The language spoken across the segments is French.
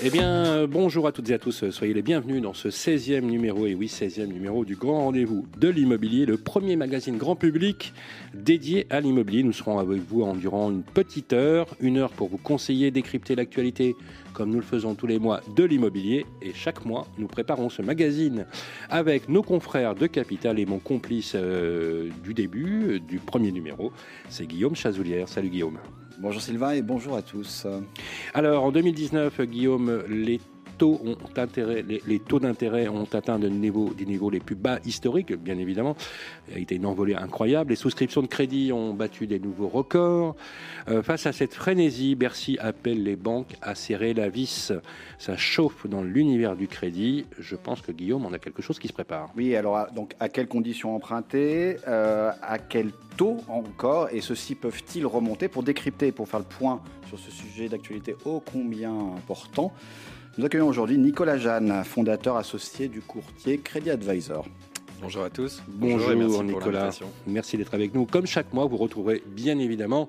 Eh bien, bonjour à toutes et à tous. Soyez les bienvenus dans ce 16e numéro, et oui, 16e numéro du Grand Rendez-vous de l'immobilier, le premier magazine grand public dédié à l'immobilier. Nous serons avec vous en durant une petite heure, une heure pour vous conseiller, décrypter l'actualité, comme nous le faisons tous les mois, de l'immobilier. Et chaque mois, nous préparons ce magazine avec nos confrères de Capital et mon complice euh, du début, euh, du premier numéro, c'est Guillaume Chazoulière. Salut Guillaume. Bonjour Sylvain et bonjour à tous. Alors en 2019, Guillaume, les les, taux d'intérêt ont atteint des niveaux, les plus bas historiques, bien évidemment. Il a été une envolée incroyable. Les souscriptions de crédit ont battu des nouveaux records. Euh, face à cette frénésie, Bercy appelle les banques à serrer la vis. Ça chauffe dans l'univers du crédit. Je pense que Guillaume, on a quelque chose qui se prépare. Oui, alors donc à quelles conditions emprunter, euh, à quel taux encore, et ceux-ci peuvent-ils remonter? Pour décrypter, pour faire le point sur ce sujet d'actualité ô combien important Nous accueillons aujourd'hui Nicolas Jeanne, fondateur associé du courtier Credit Advisor. Bonjour à tous. Bonjour, merci Nicolas. Merci d'être avec nous. Comme chaque mois, vous retrouverez bien évidemment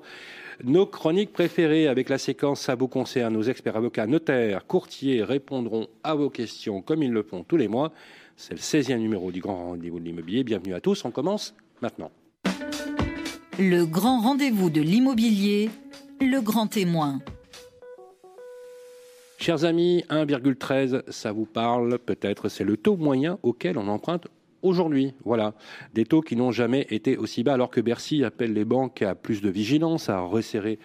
nos chroniques préférées avec la séquence Ça vous concerne. Nos experts avocats, notaires, courtiers répondront à vos questions comme ils le font tous les mois. C'est le 16e numéro du Grand Rendez-vous de l'immobilier. Bienvenue à tous. On commence maintenant. Le grand rendez-vous de l'immobilier, le grand témoin. Chers amis, 1,13, ça vous parle peut-être, c'est le taux moyen auquel on emprunte aujourd'hui. Voilà, des taux qui n'ont jamais été aussi bas, alors que Bercy appelle les banques à plus de vigilance, à resserrer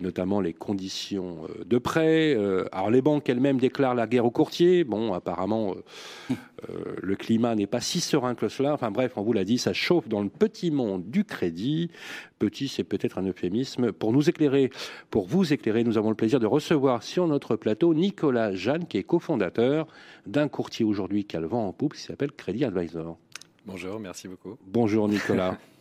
notamment les conditions euh, de prêt. Euh, alors les banques elles-mêmes déclarent la guerre aux courtiers. Bon, apparemment, le climat n'est pas si serein que cela. Enfin bref, on vous l'a dit, ça chauffe dans le petit monde du crédit. Petit, c'est peut-être un euphémisme. Pour nous éclairer, pour vous éclairer, nous avons le plaisir de recevoir sur notre plateau Nicolas Jeanne, qui est cofondateur d'un courtier aujourd'hui qui a le vent en poupe, qui s'appelle Crédit Advisor. Bonjour, merci beaucoup. Bonjour Nicolas.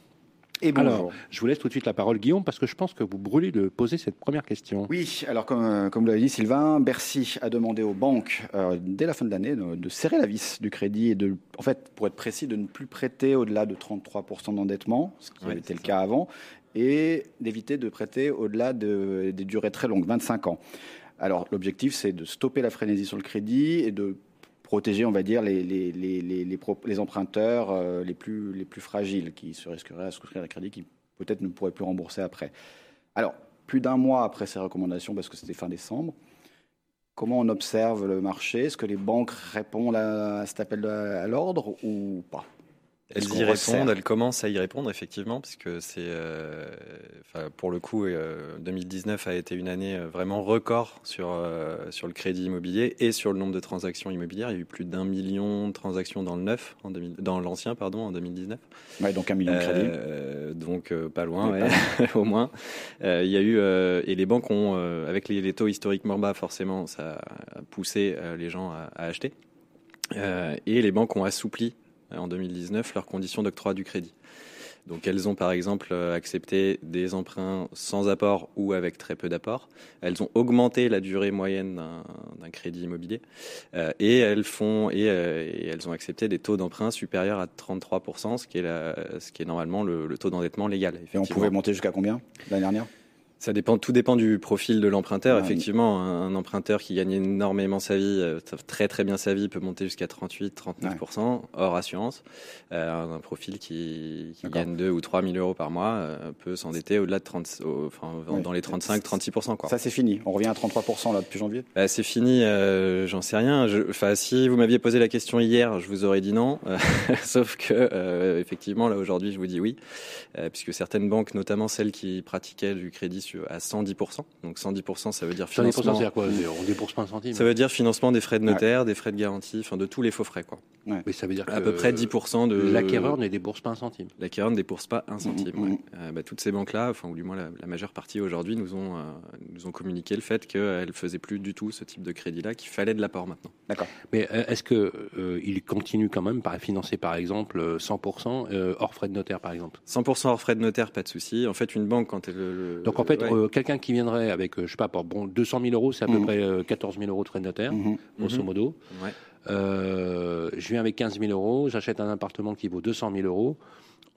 Et Alors, je vous laisse tout de suite la parole, Guillaume, parce que je pense que vous brûlez de poser cette première question. Oui, alors comme, comme vous l'avez dit, Sylvain, Bercy a demandé aux banques, euh, dès la fin de l'année, de, serrer la vis du crédit et de, en fait, pour être précis, de ne plus prêter au-delà de 33% d'endettement, ce qui avait été le cas avant, et d'éviter de prêter au-delà de, des durées très longues, 25 ans. Alors, l'objectif, c'est de stopper la frénésie sur le crédit et de protéger, on va dire, les, les, les, emprunteurs euh, les, plus, les plus fragiles qui se risqueraient à souscrire un crédit qui peut-être ne pourraient plus rembourser après. Alors, plus d'un mois après ces recommandations, parce que c'était fin décembre, comment on observe le marché? Est-ce que les banques répondent à cet appel à l'ordre ou pas? Elles y répondent, elles commencent à y répondre effectivement, puisque c'est, euh, pour le coup, 2019 euh, a été une année euh, vraiment record sur sur le crédit immobilier et sur le nombre de transactions immobilières. Il y a eu plus d'un million de transactions dans le neuf, en dans l'ancien pardon, en 2019. Ouais, donc un million de crédits. donc pas loin, au moins. il y a eu et les banques ont, avec les, taux historiquement bas, forcément, ça a poussé les gens à, à acheter. et les banques ont assoupli en 2019 leurs conditions d'octroi du crédit. Donc elles ont par exemple euh, accepté des emprunts sans apport ou avec très peu d'apport. Elles ont augmenté la durée moyenne d'un crédit immobilier euh, et elles font euh, et, elles ont accepté des taux d'emprunt supérieurs à 33%, ce qui est, la, ce qui est normalement le, le taux d'endettement légal. Et on pouvait monter jusqu'à combien l'année dernière? Ça dépend, tout dépend du profil de l'emprunteur. Effectivement, un, emprunteur qui gagne énormément sa vie, euh, très très bien sa vie, peut monter jusqu'à 38, 39% hors assurance. Euh, un profil qui, qui gagne 2 ou 3 000 euros par mois euh, peut s'endetter au-delà de 30, enfin dans les 35, 36%. Quoi. Ça c'est fini. On revient à 33% là depuis janvier. Bah, c'est fini. Euh, J'en sais rien. Enfin, si vous m'aviez posé la question hier, je vous aurais dit non. Sauf que effectivement là aujourd'hui, je vous dis oui, puisque certaines banques, notamment celles qui pratiquaient du crédit à 110%. Donc 110%, ça veut dire financement. 110%, c'est quoi On débourse pas un centime. Ça veut dire financement des frais de notaire, des frais de garantie, enfin de tous les faux frais, quoi. Mais ça veut dire à peu près 10% de. L'acquéreur ne débourse pas un centime. L'acquéreur ne débourse pas un centime. Euh, bah, toutes ces banques-là, enfin ou du moins la, majeure partie aujourd'hui, nous ont euh, nous ont communiqué le fait qu'elles faisaient plus du tout ce type de crédit-là, qu'il fallait de l'apport maintenant. D'accord. Mais euh, est-ce que il continue quand même par financer par exemple 100% hors frais de notaire par exemple? 100% hors frais de notaire, pas de souci. En fait, une banque quand elle. Donc en fait, euh, quelqu'un qui viendrait avec, je sais pas, bon, 200 000 euros, c'est à peu Mhm. près 14 000 euros de frais de notaire, Mhm. grosso Mhm. modo. Ouais. Euh, je viens avec 15 000 euros, j'achète un appartement qui vaut 200 000 euros,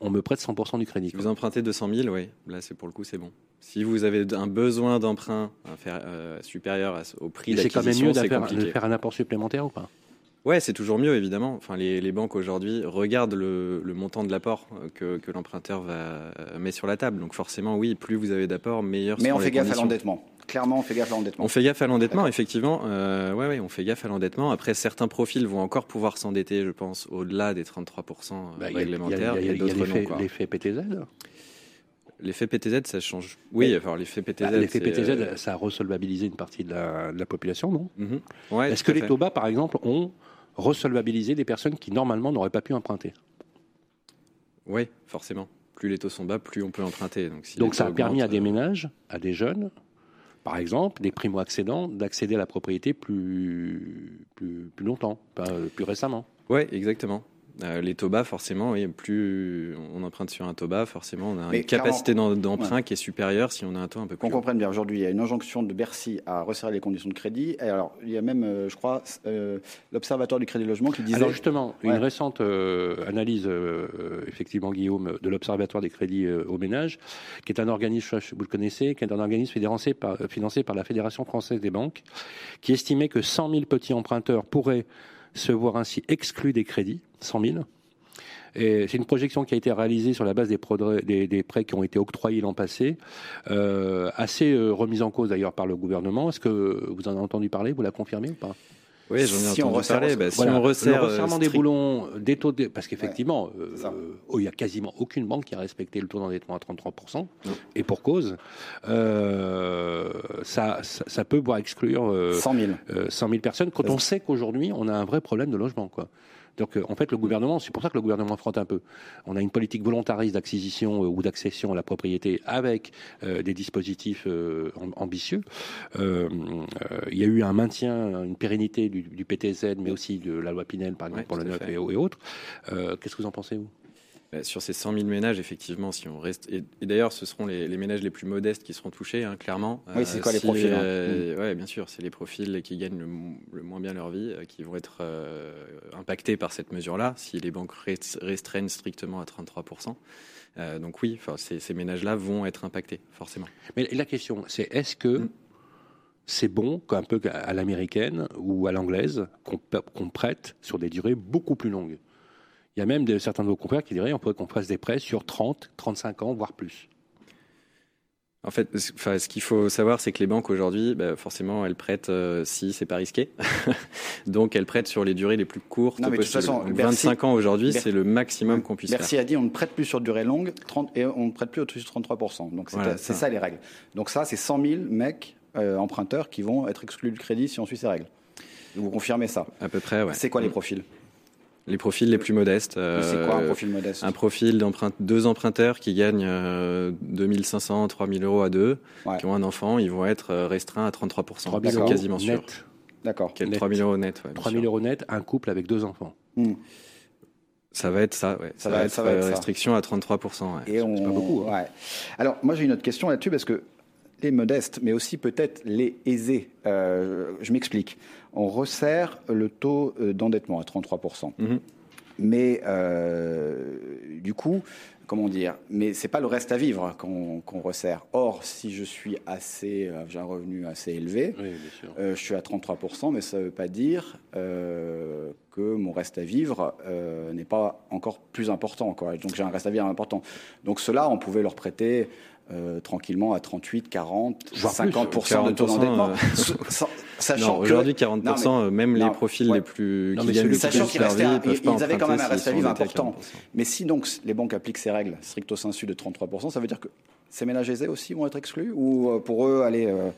on me prête 100% du crédit. Quoi. vous empruntez 200 000, oui, là, c'est pour le coup, c'est bon. Si vous avez un besoin d'emprunt euh, supérieur à- au prix Mais C'est quand même d'acquisition, mieux de faire un apport supplémentaire ou pas? Ouais, c'est toujours mieux, évidemment. Enfin, les, les banques aujourd'hui regardent le, le montant de l'apport euh, que, que l'emprunteur va euh, met sur la table. Donc forcément, oui, plus vous avez d'apport, meilleur Mais sont on les fait gaffe à conditions. l'endettement. Clairement, on fait gaffe à l'endettement. On fait gaffe à l'endettement, D'accord. effectivement. Euh, ouais, ouais, on fait gaffe à l'endettement. Après, certains profils vont encore pouvoir s'endetter, je pense, au-delà des 33% Bah, il y a- il y a- réglementaires, il y a- et il y a d'autres non. l'effet- quoi. L'effet PTZ L'effet PTZ, ça change. Oui, enfin, l'effet PTZ. Bah, L'effet c'est, PTZ, euh, ça a resolvabilisé une partie de la, de la population, non? Mhm. Ouais, Est-ce tout que à les fait. taux bas, par exemple, ont resolvabilisé des personnes qui normalement n'auraient pas pu emprunter Oui, forcément. Plus les taux sont bas, plus on peut emprunter. Donc, si Donc ça a permis à des euh, ménages, à des jeunes, par exemple, des primo-accédants, d'accéder à la propriété plus, plus, plus longtemps, euh, plus récemment. Ouais, exactement. Euh, les bas, forcément, oui, plus on emprunte sur un bas, forcément, on a Mais une capacité d'emprunt qui est supérieure si on a un taux un peu Qu'on plus haut. comprenne bien, aujourd'hui, il y a une injonction de Bercy à resserrer les conditions de crédit. Et alors, il y a même, euh, je crois, euh, l'Observatoire du crédit logement qui disait. Alors justement, une récente euh, analyse, effectivement, Guillaume, de l'Observatoire des crédits euh, aux ménages, qui est un organisme, vous le connaissez, qui est un organisme financé par, financé par la Fédération française des banques, qui estimait que 100 000 petits emprunteurs pourraient se voir ainsi exclus des crédits, 100 000. Et c'est une projection qui a été réalisée sur la base des prêts qui ont été octroyés l'an passé, euh, assez euh, remise en cause d'ailleurs par le gouvernement. Est-ce que vous en avez entendu parler Vous la confirmez ou pas? Oui, j'en ai Si on entendu resserre- parler. Bah, si voilà, on resserre, le resserrement euh, des strict- boulons, des taux de, parce qu'effectivement, euh, oh, il y a quasiment aucune banque qui a respecté le taux d'endettement à 33%, Non. et pour cause, euh, ça, ça, ça peut voir exclure euh, 100 000. euh, 100 000 personnes quand on sait qu'aujourd'hui on a un vrai problème de logement, quoi. Donc, euh, en fait, le gouvernement, c'est pour ça que le gouvernement frotte un peu. On a une politique volontariste d'acquisition euh, ou d'accession à la propriété avec euh, des dispositifs am- ambitieux. Il y a eu un maintien, une pérennité du, du PTZ, mais aussi de la loi Pinel, par exemple, Ouais, pour le neuf et, et autres. Qu'est-ce que vous en pensez, vous? Sur ces 100 000 ménages, effectivement, si on reste. Et, et d'ailleurs, ce seront les, les ménages les plus modestes qui seront touchés, hein, clairement. Oui, c'est quoi les profils, hein euh, Ouais, bien sûr, c'est les profils qui gagnent le, mo- le moins bien leur vie, euh, qui vont être euh, impactés par cette mesure-là, si les banques rest- restreignent strictement à 33%. Euh, donc oui, ces, ces ménages-là vont être impactés, forcément. Mais la question, c'est est-ce que Mm. c'est bon, un peu à l'américaine ou à l'anglaise, qu'on prête sur des durées beaucoup plus longues? Il y a même de, certains de vos confrères qui diraient on pourrait qu'on fasse des prêts sur 30, 35 ans, voire plus. En fait, ce- enfin, ce qu'il faut savoir, c'est que les banques aujourd'hui, bah, forcément, elles prêtent euh, si c'est pas risqué. Donc, elles prêtent sur les durées les plus courtes Non, mais de toute façon, Donc, Bercy- 25 ans aujourd'hui, Ber- c'est le maximum qu'on puisse Bercy a dit on ne prête plus sur durée longue 30, et on ne prête plus au-dessus de 33%. Donc c'est Voilà, ça. ça les règles. Donc ça, c'est 100 000 mecs euh, emprunteurs qui vont être exclus du crédit si on suit ces règles. Vous confirmez ça? Faire. À peu près, ouais. C'est quoi les Mm. profils? Les profils les plus modestes. euh, C'est quoi un profil modeste un profil d'emprunt, deux emprunteurs qui gagnent euh, 2500, 3000 euros à deux, Ouais. qui ont un enfant, ils vont être euh, restreints à 33%. 3 000 C'est euros quasiment sûr. net. D'accord. Quel- Net. 3000 euros net, ouais, bien 3 000 sûr. euros net, un couple avec deux enfants. Hmm. Ça va être ça, ouais. Ça, va être, ça va être euh, ça. restriction à 33%. ouais. Et on... pas beaucoup, hein. ouais. Alors, moi, j'ai une autre question là-dessus parce que les modestes, mais aussi peut-être les aisés, euh, je m'explique. On resserre le taux euh, d'endettement à 33%. Mhm. Mais euh, du coup, comment dire Mais c'est pas le reste à vivre qu'on resserre. Or, si je suis assez, j'ai un revenu assez élevé, Oui, bien sûr. euh, je suis à 33%, mais ça ne veut pas dire euh, que mon reste à vivre euh, n'est pas encore plus important. Quoi. Donc j'ai un reste à vivre important. Donc ceux-là, on pouvait leur prêter euh, tranquillement à 38, 40, Voire plus, 50% de taux 40%, d'endettement. euh, Sa- Sachant aujourd'hui, 40%, Non, euh, même non, les profils ouais. les plus Non, qui mais gagnent le celui- plus Sachant qu'il leur restait vie, un- ils avaient quand même un reste à vivre important. 40%. Mais si donc les banques appliquent ces règles stricto sensu de 33%, ça veut dire que ces ménages aisés aussi vont être exclus Ou pour eux, allez, euh,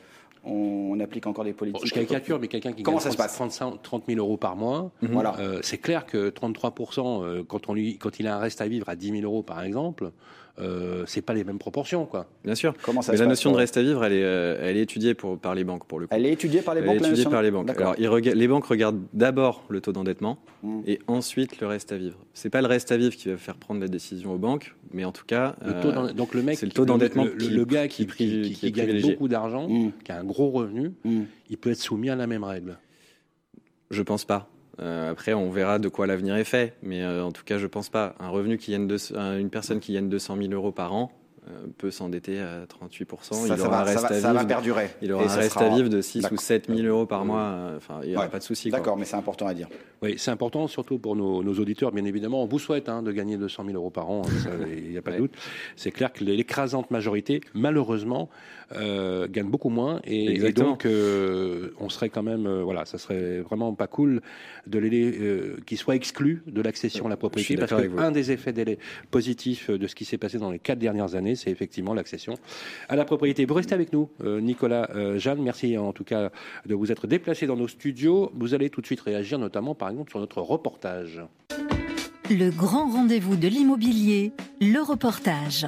on, applique encore des Bon, politiques je caricature, mais quelqu'un qui Comment gagne ça se 30, passe 35 30 000 euros par mois, Voilà. euh, c'est clair que 33%, euh, quand, on lui, quand il a un reste à vivre à 10 000 euros par exemple, euh, c'est pas les mêmes proportions, quoi. Bien sûr. Comment ça Mais la notion de reste à vivre, elle est, euh, elle est étudiée pour, par les banques, pour le coup. Elle est étudiée par les elle banques. Est étudiée par les banques. Alors, les banques regardent d'abord le taux d'endettement hmm. et ensuite le reste à vivre. C'est pas le reste à vivre qui va faire prendre la décision aux banques, mais en tout cas, le taux euh, donc le mec, c'est le taux d'endettement. Le, gars qui, qui, qui, gagne beaucoup d'argent, hmm. qui a un gros revenu, hmm. il peut être soumis à la même règle. Je pense pas. Euh, après, on verra de quoi l'avenir est fait, mais euh, en tout cas, je pense pas. Un revenu qui une personne qui gagne 200 000 euros par an, peut s'endetter à 38%. il aura un reste à vivre, perdurer. Il aura un reste à vivre de 6 ou 7 000 euros par mois. Euh, enfin, il n'y aura pas de souci. D'accord, mais c'est important à dire. Oui, c'est important, surtout pour nos, auditeurs, bien évidemment. On vous souhaite hein, de gagner 200 000 euros par an, hein, il n'y a pas de doute. C'est clair que l'écrasante majorité, malheureusement, euh, gagne beaucoup moins. Et, donc, on serait quand même, voilà, ça serait vraiment pas cool de les qu'ils soient exclus de l'accession à la propriété. Parce qu'un des effets positifs de ce qui s'est passé dans les quatre dernières années, c'est effectivement l'accession à la propriété. Vous restez avec nous, euh, Nicolas euh, Jeanne. Merci en tout cas de vous être déplacé dans nos studios. Vous allez tout de suite réagir, notamment par exemple sur notre reportage. Le grand rendez-vous de l'immobilier, le reportage.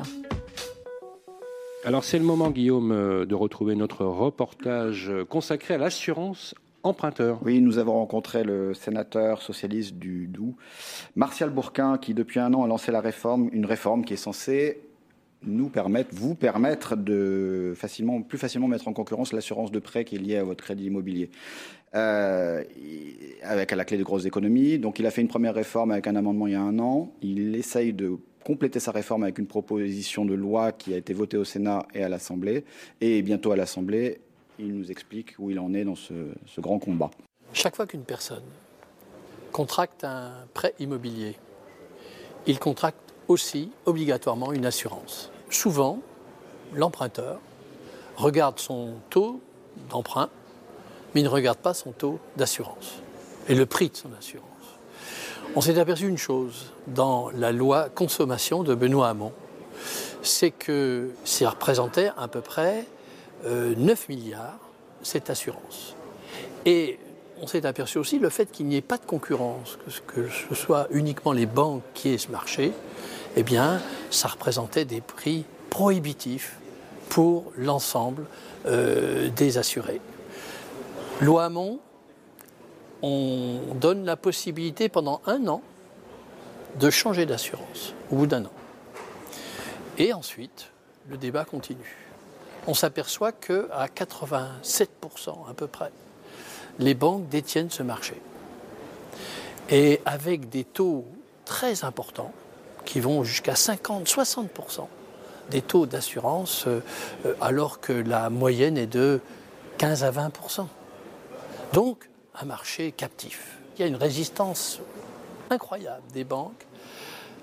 Alors c'est le moment, Guillaume, euh, de retrouver notre reportage consacré à l'assurance emprunteur. Oui, nous avons rencontré le sénateur socialiste du Doubs, Martial Bourquin, qui depuis un an a lancé la réforme, une réforme qui est censée nous permettre, vous permettre de facilement, plus facilement mettre en concurrence l'assurance de prêt qui est liée à votre crédit immobilier. Euh, avec à la clé de grosses économies. Donc il a fait une première réforme avec un amendement il y a un an. Il essaye de compléter sa réforme avec une proposition de loi qui a été votée au Sénat et à l'Assemblée. Et bientôt à l'Assemblée, il nous explique où il en est dans ce, ce grand combat. Chaque fois qu'une personne contracte un prêt immobilier, il contracte aussi obligatoirement une assurance. Souvent, l'emprunteur regarde son taux d'emprunt, mais il ne regarde pas son taux d'assurance et le prix de son assurance. On s'est aperçu une chose dans la loi consommation de Benoît Hamon, c'est que ça représentait à peu près 9 euh, milliards, cette assurance. Et on s'est aperçu aussi le fait qu'il n'y ait pas de concurrence, que ce soit uniquement les banques qui aient ce marché, eh bien, ça représentait des prix prohibitifs pour l'ensemble euh, des assurés. Loi on donne la possibilité pendant un an de changer d'assurance, au bout d'un an. Et ensuite, le débat continue. On s'aperçoit qu'à 87% à peu près, les banques détiennent ce marché. Et avec des taux très importants, qui vont jusqu'à 50-60% des taux d'assurance, euh, euh, alors que la moyenne est de 15 à 20%. Donc, un marché captif. Il y a une résistance incroyable des banques.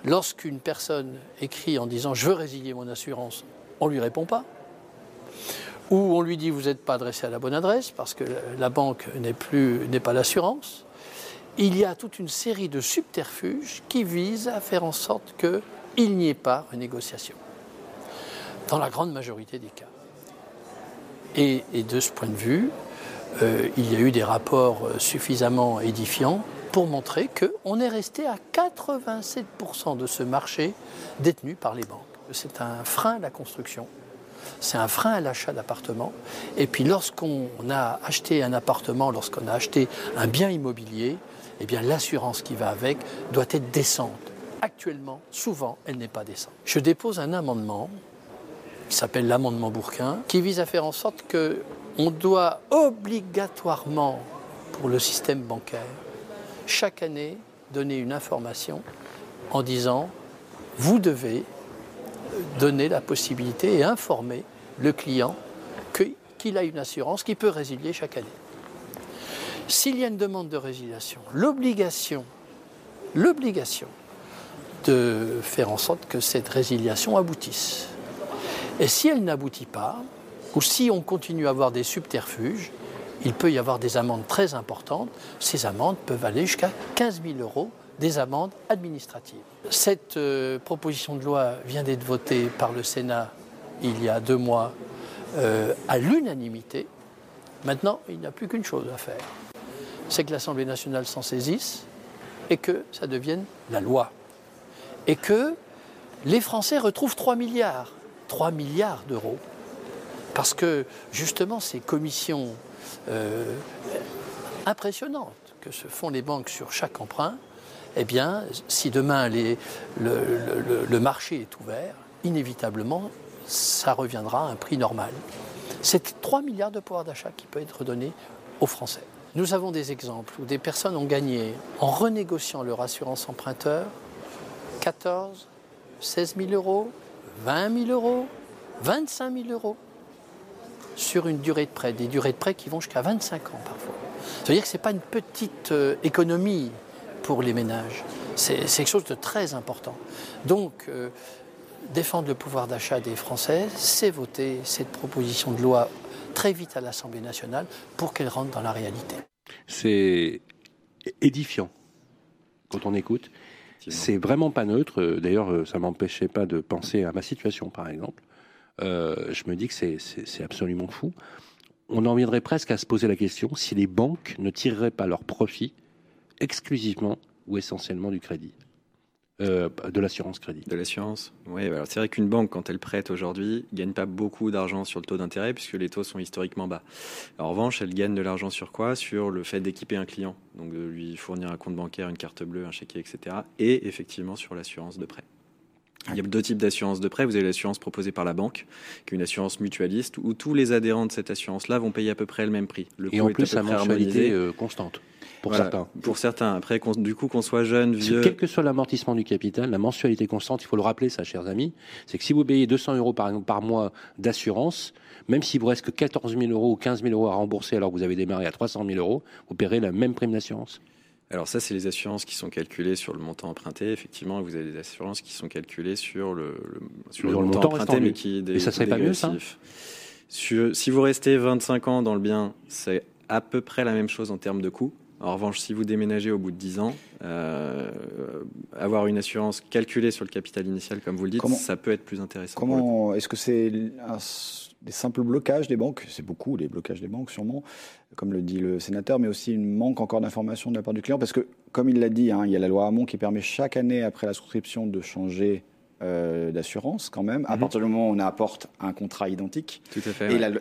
Lorsqu'une personne écrit en disant je veux résilier mon assurance, on ne lui répond pas. Ou on lui dit vous n'êtes pas adressé à la bonne adresse parce que la banque n'est plus n'est pas l'assurance il y a toute une série de subterfuges qui visent à faire en sorte qu'il n'y ait pas de négociation, dans la grande majorité des cas. Et, de ce point de vue, euh, il y a eu des rapports euh, suffisamment édifiants pour montrer qu'on est resté à 87% de ce marché détenu par les banques. C'est un frein à la construction, c'est un frein à l'achat d'appartements. Et puis lorsqu'on a acheté un appartement, lorsqu'on a acheté un bien immobilier, eh bien l'assurance qui va avec doit être décente. Actuellement, souvent, elle n'est pas décente. Je dépose un amendement qui s'appelle l'amendement Bourquin, qui vise à faire en sorte que on doit obligatoirement, pour le système bancaire, chaque année donner une information en disant vous devez donner la possibilité et informer le client qu'il a une assurance qui peut résilier chaque année. S'il y a une demande de résiliation, l'obligation, l'obligation de faire en sorte que cette résiliation aboutisse. Et si elle n'aboutit pas, ou si on continue à avoir des subterfuges, il peut y avoir des amendes très importantes. Ces amendes peuvent aller jusqu'à 15 000 euros, des amendes administratives. Cette euh, proposition de loi vient d'être votée par le Sénat il y a deux mois euh, à l'unanimité. Maintenant, il n'y a plus qu'une chose à faire c'est que l'Assemblée nationale s'en saisisse et que ça devienne la loi. Et que les Français retrouvent 3 milliards. 3 milliards d'euros. Parce que justement, ces commissions euh, impressionnantes que se font les banques sur chaque emprunt, eh bien, si demain le, marché est ouvert, inévitablement, ça reviendra à un prix normal. C'est 3 milliards de pouvoir d'achat qui peut être donné aux Français. Nous avons des exemples où des personnes ont gagné, en renégociant leur assurance emprunteur, 14, 16 000 euros, 20 000 euros, 25 000 euros sur une durée de prêt, des durées de prêt qui vont jusqu'à 25 ans parfois. Ça veut dire que ce n'est pas une petite euh, économie pour les ménages, c'est quelque chose de très important. Donc, euh, défendre le pouvoir d'achat des Français, c'est voter cette proposition de loi très vite à l'Assemblée nationale pour qu'elle rentre dans la réalité. C'est édifiant quand on écoute. C'est vraiment pas neutre. D'ailleurs, ça m'empêchait pas de penser à ma situation, par exemple. Euh, je me dis que c'est absolument fou. On en viendrait presque à se poser la question si les banques ne tireraient pas leur profit exclusivement ou essentiellement du crédit. Euh, de l'assurance crédit. De l'assurance. Oui, bah alors c'est vrai qu'une banque, quand elle prête aujourd'hui, gagne pas beaucoup d'argent sur le taux d'intérêt puisque les taux sont historiquement bas. en revanche, elle gagne de l'argent sur quoi? Sur le fait d'équiper un client, donc de lui fournir un compte bancaire, une carte bleue, un chéquier, etc. Et effectivement sur l'assurance de prêt. Il y a deux types d'assurance de prêt. Vous avez l'assurance proposée par la banque, qui est une assurance mutualiste, où tous les adhérents de cette assurance-là vont payer à peu près le même prix. Le Et en plus, à mensualité euh, constante pour certains. Pour certains. Après, du coup, qu'on soit jeune, vieux. Quel que soit l'amortissement du capital, la mensualité constante, il faut le rappeler, ça, chers amis, c'est que si vous payez 200 euros par, par mois d'assurance, même s'il vous reste que 14 000 euros ou 15 000 euros à rembourser alors que vous avez démarré à 300 000 euros, vous paierez la même prime d'assurance. Alors ça, c'est les assurances qui sont calculées sur le montant emprunté. Effectivement, vous avez des assurances qui sont calculées sur le, sur le, montant, emprunté, mais qui Et ça serait pas mieux ça Si vous restez 25 ans dans le bien, c'est à peu près la même chose en termes de coût. En revanche, si vous déménagez au bout de 10 ans, euh, avoir une assurance calculée sur le capital initial, comme vous le dites, ça peut être plus intéressant. Comment est-ce que c'est des simples blocages des banques? C'est beaucoup les blocages des banques, sûrement, comme le dit le sénateur, mais aussi une manque encore d'informations de la part du client, parce que, comme il l'a dit, hein, il y a la loi Hamon qui permet chaque année après la souscription de changer euh, d'assurance quand même, à mhm. partir du moment où on apporte un contrat identique. Tout à fait. Et la,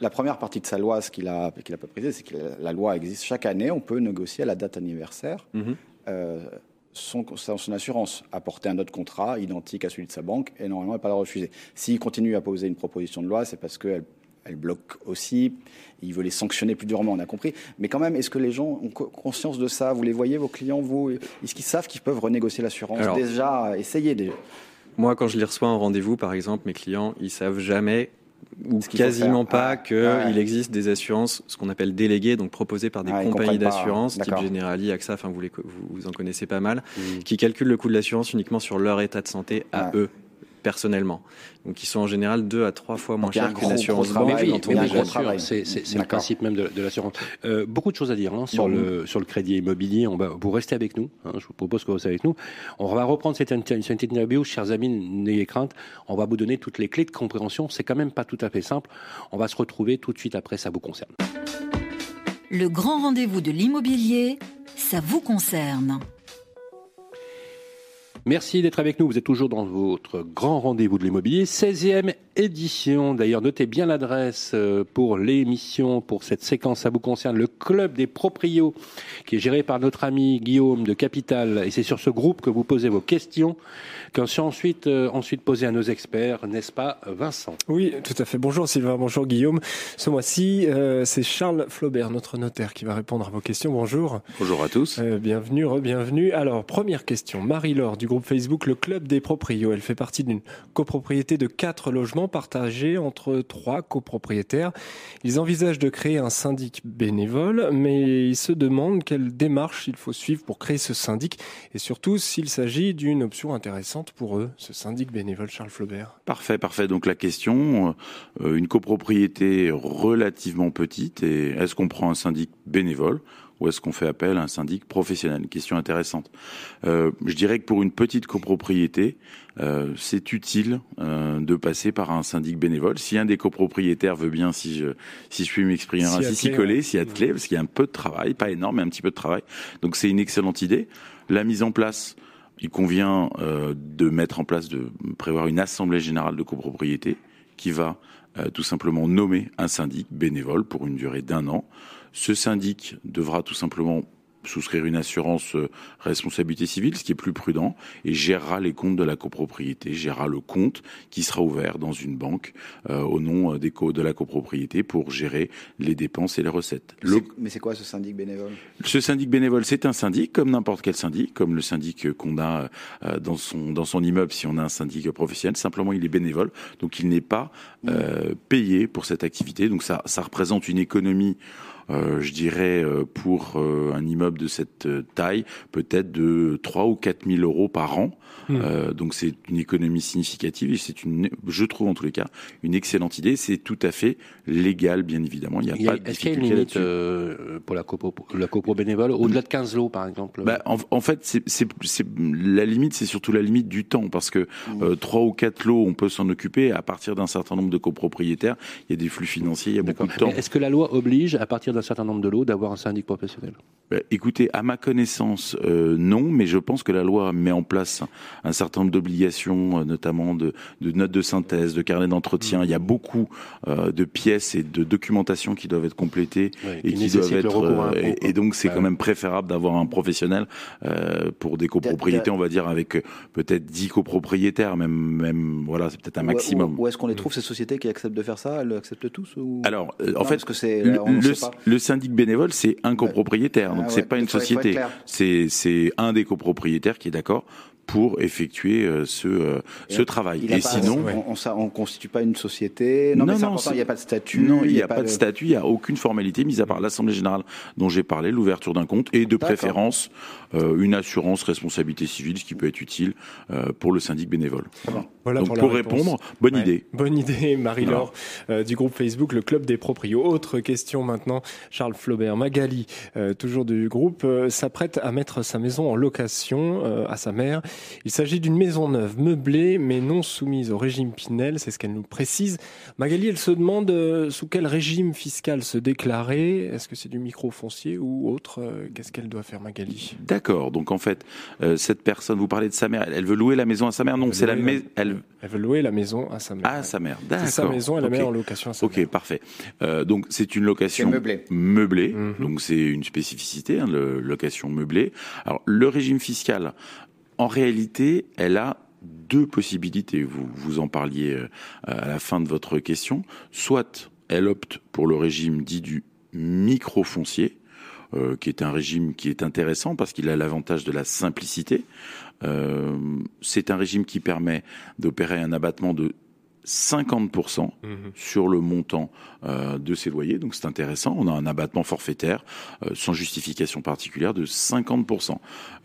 la, première partie de sa loi, ce qu'il a, qu'il a pas précisé, c'est que la, loi existe chaque année, on peut négocier à la date anniversaire. Mhm. Euh, son, son, assurance, apporter un autre contrat identique à celui de sa banque et normalement, elle ne pas le refuser. S'il continue à poser une proposition de loi, c'est parce qu'elle elle bloque aussi. Il veut les sanctionner plus durement, on a compris. Mais quand même, est-ce que les gens ont conscience de ça? Vous les voyez, vos clients, vous? Est-ce qu'ils savent qu'ils peuvent renégocier l'assurance? Déjà, essayez déjà. Moi, quand je les reçois en rendez-vous, par exemple, mes clients, ils savent jamais ou quasiment pas qu'il existe des assurances, ce qu'on appelle déléguées, donc proposées par des compagnies d'assurance, type Generali, AXA, enfin vous, les, vous, en connaissez pas mal, mmh. qui calculent le coût de l'assurance uniquement sur leur état de santé à eux personnellement. Donc ils sont en général deux à trois fois moins chers qu'une assurance banque. c'est le principe même de, l'assurance. Euh, beaucoup de choses à dire hein, sur, le, sur le crédit immobilier. On va, vous restez avec nous. Hein, je vous propose que vous restez avec nous. On va reprendre cette, cette interview. Chers amis, n'ayez crainte. On va vous donner toutes les clés de compréhension. C'est quand même pas tout à fait simple. On va se retrouver tout de suite après. Ça vous concerne. Le grand rendez-vous de l'immobilier, ça vous concerne. Merci d'être avec nous. Vous êtes toujours dans votre grand rendez-vous de l'immobilier, 16e édition. D'ailleurs, notez bien l'adresse euh, pour l'émission, pour cette séquence. Ça vous concerne le Club des Proprios, qui est géré par notre ami Guillaume de Capital. Et c'est sur ce groupe que vous posez vos questions, qu'en ensuite, euh, ensuite posées à nos experts, n'est-ce pas, Vincent? Oui, tout à fait. Bonjour Sylvain, bonjour Guillaume. Ce mois-ci, euh, c'est Charles Flaubert, notre notaire, qui va répondre à vos questions. Bonjour. Bonjour à tous. bienvenue, re-bienvenue. Alors, première question. Marie-Laure du groupe Facebook Le Club des Proprios. Elle fait partie d'une copropriété de quatre logements partagés entre trois copropriétaires. Ils envisagent de créer un syndic bénévole, mais ils se demandent quelle démarche il faut suivre pour créer ce syndic et surtout s'il s'agit d'une option intéressante pour eux, ce syndic bénévole Charles Flaubert. Parfait, parfait. Donc la question, euh, une copropriété relativement petite, et est-ce qu'on prend un syndic bénévole? Ou est-ce qu'on fait appel à un syndic professionnel? Question intéressante. Euh, je dirais que pour une petite copropriété, euh, c'est utile euh, de passer par un syndic bénévole. Si un des copropriétaires veut bien, si je, si je puis m'exprimer ainsi, s'y coller, s'y atteler, parce qu'il y a un peu de travail, pas énorme, mais un petit peu de travail. Donc c'est une excellente idée. La mise en place, il convient euh, de mettre en place, de prévoir une assemblée générale de copropriété qui va euh, tout simplement nommer un syndic bénévole pour une durée d'un an. Ce syndic devra tout simplement souscrire une assurance euh, responsabilité civile, ce qui est plus prudent, et gérera les comptes de la copropriété, gérera le compte qui sera ouvert dans une banque euh, au nom euh, des co de la copropriété pour gérer les dépenses et les recettes. Mais c'est quoi ce syndic bénévole? Ce syndic bénévole, c'est un syndic comme n'importe quel syndic, comme le syndic qu'on a dans son dans son immeuble si on a un syndic professionnel. Simplement, il est bénévole, donc il n'est pas euh, payé pour cette activité. Donc ça ça représente une économie euh, je dirais, euh, pour euh, un immeuble de cette taille, peut-être de 3 ou 4 000 euros par an. Hmm. donc c'est une économie significative et c'est une, je trouve en tous les cas, une excellente idée. C'est tout à fait légal, bien évidemment. Il n'y a, pas de Est-ce qu'il y a une limite pour la copro, la copro bénévole au-delà de 15 lots, par exemple? Bah, en, fait, c'est, c'est, la limite, c'est surtout la limite du temps, parce que hmm. trois ou quatre lots, on peut s'en occuper. À partir d'un certain nombre de copropriétaires, il y a des flux financiers, il y a beaucoup de temps. Est-ce que la loi oblige, à partir d'un un certain nombre de lots d'avoir un syndic professionnel bah, Écoutez, à ma connaissance, euh, non, mais je pense que la loi met en place un certain nombre d'obligations, euh, notamment de, de, notes de synthèse, de carnet d'entretien. Mmh. Il y a beaucoup euh, de pièces et de documentation qui doivent être complétées et qui, doivent être. Et, donc, c'est quand même préférable d'avoir un professionnel pour des copropriétés, on va dire, avec peut-être 10 copropriétaires, même, même voilà, c'est peut-être un maximum. Où, est-ce qu'on les trouve ces sociétés qui acceptent de faire ça? Elles acceptent tous ou... Alors, en fait, que c'est le syndic bénévole, c'est un copropriétaire, donc ah c'est pas une société. C'est un des copropriétaires qui est d'accord pour effectuer euh, ce, euh, ce travail. Et sinon, on, on, constitue pas une société. Non, non, non il n'y a pas de statut. Non, il n'y a, pas de, statut. Il n'y a aucune formalité, mise à part l'assemblée générale dont j'ai parlé, l'ouverture d'un compte et de préférence euh, une assurance responsabilité civile, ce qui peut être utile pour le syndic bénévole. Voilà Donc pour, répondre, bonne idée. Bonne idée, Marie-Laure du groupe Facebook, le club des proprios. Autre question maintenant, Charles Flaubert, Magali, toujours du groupe, s'apprête à mettre sa maison en location à sa mère il s'agit d'une maison neuve, meublée, mais non soumise au régime Pinel, c'est ce qu'elle nous précise. Magali, elle se demande euh, sous quel régime fiscal se déclarer. Est-ce que c'est du micro-foncier ou autre euh, Qu'est-ce qu'elle doit faire, Magali? D'accord. Donc en fait, euh, cette personne, vous parlez de sa mère, elle veut louer la maison à sa mère Non, c'est la maison. Elle... veut louer la maison à sa mère. À sa mère, d'accord. C'est sa maison, elle la met en location à sa mère. Ok, parfait. donc c'est une location meublée. Meublée. Mhm. Donc c'est une spécificité, hein, location meublée. Alors le régime fiscal, en réalité, elle a deux possibilités. Vous, vous en parliez euh, à la fin de votre question. Soit elle opte pour le régime dit du micro-foncier, euh, qui est un régime qui est intéressant parce qu'il a l'avantage de la simplicité. Euh, c'est un régime qui permet d'opérer un abattement de 50% mhm. sur le montant euh, de ces loyers. Donc c'est intéressant. On a un abattement forfaitaire euh, sans justification particulière de 50%.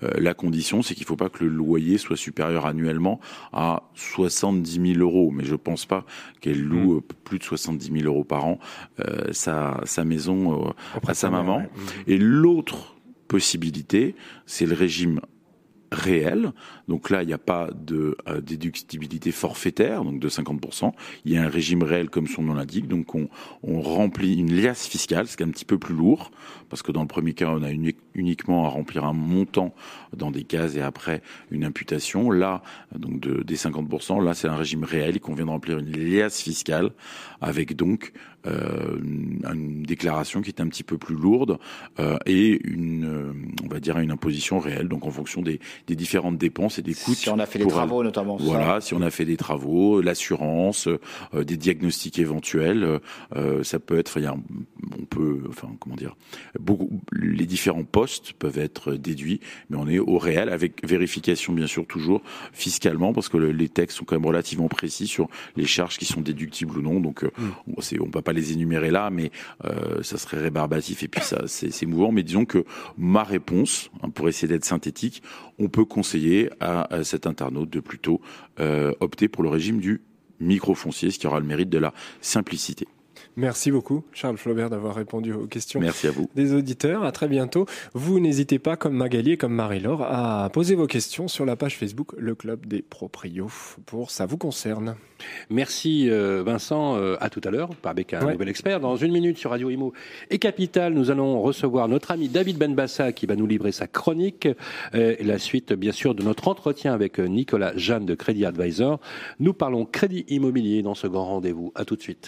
Euh, la condition, c'est qu'il ne faut pas que le loyer soit supérieur annuellement à 70 000 euros. Mais je ne pense pas qu'elle loue mhm. plus de 70 000 euros par an sa, sa maison à sa maman. Mhm. Et l'autre possibilité, c'est le régime réel. Donc là, il n'y a pas de euh, déductibilité forfaitaire, donc de 50%. Il y a un régime réel comme son nom l'indique. Donc on, remplit une liasse fiscale, ce qui est un petit peu plus lourd, parce que dans le premier cas, on a uniquement à remplir un montant dans des cases et après une imputation. Là, donc de, des 50%, là c'est un régime réel qu'on vient de remplir une liasse fiscale avec donc une déclaration qui est un petit peu plus lourde euh, et une, euh, on va dire une imposition réelle, donc en fonction des, des différentes dépenses et des coûts. Si on a fait des travaux notamment. Voilà, si on a fait des travaux, l'assurance, euh, des diagnostics éventuels, euh, ça peut être, on peut, enfin comment dire, beaucoup, les différents postes peuvent être déduits, mais on est au réel avec vérification bien sûr toujours fiscalement parce que les textes sont quand même relativement précis sur les charges qui sont déductibles ou non, donc mm. on, on peut pas les énumérer là, mais euh, ça serait rébarbatif et puis ça c'est mouvant. Mais disons que ma réponse, hein, pour essayer d'être synthétique, on peut conseiller à, cet internaute de plutôt euh, opter pour le régime du micro-foncier, ce qui aura le mérite de la simplicité. Merci beaucoup, Charles Flaubert, d'avoir répondu aux questions Merci à vous. des auditeurs. À très bientôt. Vous n'hésitez pas, comme Magali et comme Marie-Laure, à poser vos questions sur la page Facebook Le Club des Proprios pour Ça vous concerne. Merci euh, Vincent, euh, à tout à l'heure, par Becca, un Ouais. nouvel expert. Dans une minute sur Radio Imo et Capital, nous allons recevoir notre ami David Benbassa qui va nous livrer sa chronique. Euh, et la suite, bien sûr, de notre entretien avec Nicolas Jeanne de Crédit Advisor. Nous parlons crédit immobilier dans ce grand rendez-vous. À tout de suite.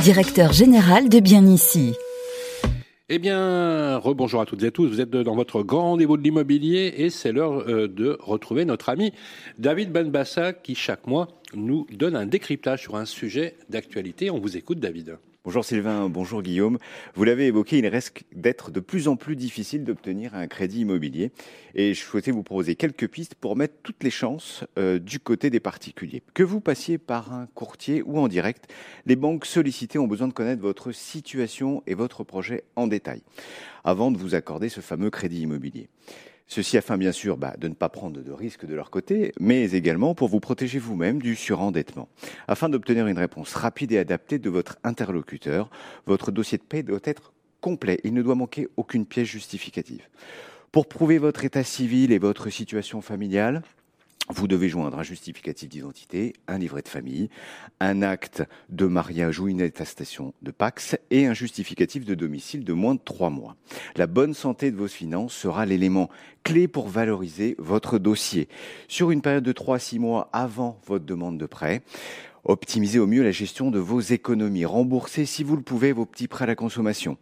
directeur général de Bien Ici. Eh bien, rebonjour à toutes et tous. Vous êtes dans votre grand rendez-vous de l'immobilier et c'est l'heure euh, de retrouver notre ami David Benbassa qui, chaque mois, nous donne un décryptage sur un sujet d'actualité. On vous écoute, David. Bonjour Sylvain, bonjour Guillaume. Vous l'avez évoqué, il risque d'être de plus en plus difficile d'obtenir un crédit immobilier. Et je souhaitais vous proposer quelques pistes pour mettre toutes les chances euh, du côté des particuliers. Que vous passiez par un courtier ou en direct, les banques sollicitées ont besoin de connaître votre situation et votre projet en détail avant de vous accorder ce fameux crédit immobilier. Ceci afin bien sûr bah, de ne pas prendre de risques de leur côté, mais également pour vous protéger vous-même du surendettement. Afin d'obtenir une réponse rapide et adaptée de votre interlocuteur, votre dossier de paie doit être complet. Il ne doit manquer aucune pièce justificative. Pour prouver votre état civil et votre situation familiale, vous devez joindre un justificatif d'identité, un livret de famille, un acte de mariage ou une attestation de Pax et un justificatif de domicile de moins de trois mois. La bonne santé de vos finances sera l'élément clé pour valoriser votre dossier. Sur une période de 3 à 6 mois avant votre demande de prêt, Optimisez au mieux la gestion de vos économies. Remboursez, si vous le pouvez, vos petits prêts à la consommation.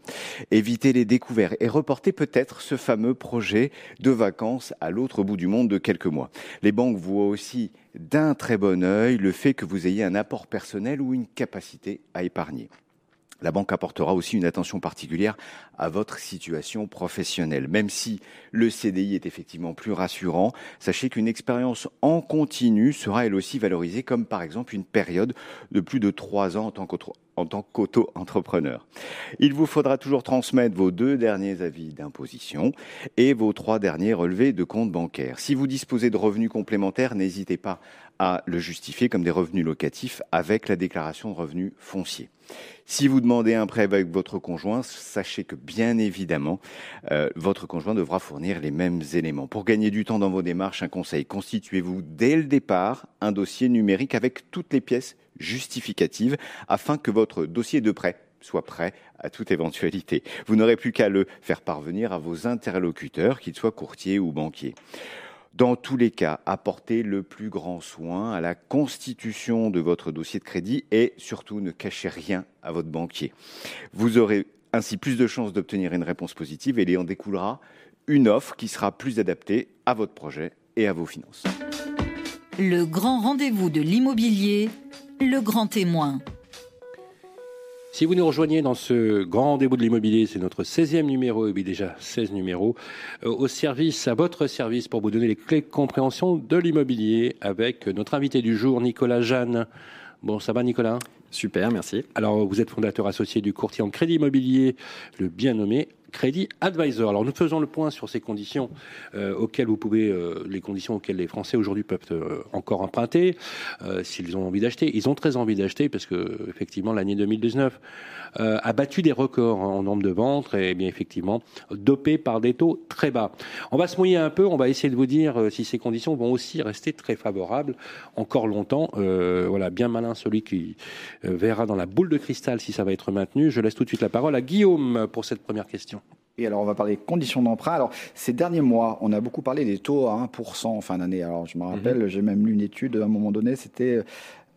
Évitez les découvertes et reportez peut-être ce fameux projet de vacances à l'autre bout du monde de quelques mois. Les banques voient aussi d'un très bon œil le fait que vous ayez un apport personnel ou une capacité à épargner. La banque apportera aussi une attention particulière à votre situation professionnelle. Même si le CDI est effectivement plus rassurant, sachez qu'une expérience en continu sera elle aussi valorisée, comme par exemple une période de plus de trois ans en tant qu'auto-entrepreneur. Il vous faudra toujours transmettre vos deux derniers avis d'imposition et vos trois derniers relevés de compte bancaire. Si vous disposez de revenus complémentaires, n'hésitez pas à le justifier comme des revenus locatifs avec la déclaration de revenus fonciers. Si vous demandez un prêt avec votre conjoint, sachez que bien évidemment, euh, votre conjoint devra fournir les mêmes éléments. Pour gagner du temps dans vos démarches, un conseil, constituez-vous dès le départ un dossier numérique avec toutes les pièces justificatives afin que votre dossier de prêt soit prêt à toute éventualité. Vous n'aurez plus qu'à le faire parvenir à vos interlocuteurs, qu'ils soient courtiers ou banquiers. Dans tous les cas, apportez le plus grand soin à la constitution de votre dossier de crédit et surtout ne cachez rien à votre banquier. Vous aurez ainsi plus de chances d'obtenir une réponse positive et il en découlera une offre qui sera plus adaptée à votre projet et à vos finances. Le grand rendez-vous de l'immobilier, le grand témoin. Si vous nous rejoignez dans ce grand rendez-vous de l'immobilier, c'est notre 16e numéro, et oui déjà 16 numéros, euh, au service, à votre service pour vous donner les clés de compréhension de l'immobilier avec notre invité du jour, Nicolas Jeanne. Bon, ça va Nicolas? Super, merci. Alors, vous êtes fondateur associé du courtier en crédit immobilier, le bien nommé Crédit Advisor. Alors nous faisons le point sur ces conditions euh, auxquelles vous pouvez, euh, les conditions auxquelles les Français aujourd'hui peuvent euh, encore emprunter, s'ils ont envie d'acheter. Ils ont très envie d'acheter parce que effectivement l'année 2019 euh, a battu des records en nombre de ventes et bien effectivement dopé par des taux très bas. On va se mouiller un peu, on va essayer de vous dire si ces conditions vont aussi rester très favorables encore longtemps. Voilà, bien malin celui qui verra dans la boule de cristal si ça va être maintenu. Je laisse tout de suite la parole à Guillaume pour cette première question. Et alors, on va parler des conditions d'emprunt. Alors, ces derniers mois, on a beaucoup parlé des taux à 1% en fin d'année. Alors, je me rappelle, j'ai même lu une étude à un moment donné, c'était,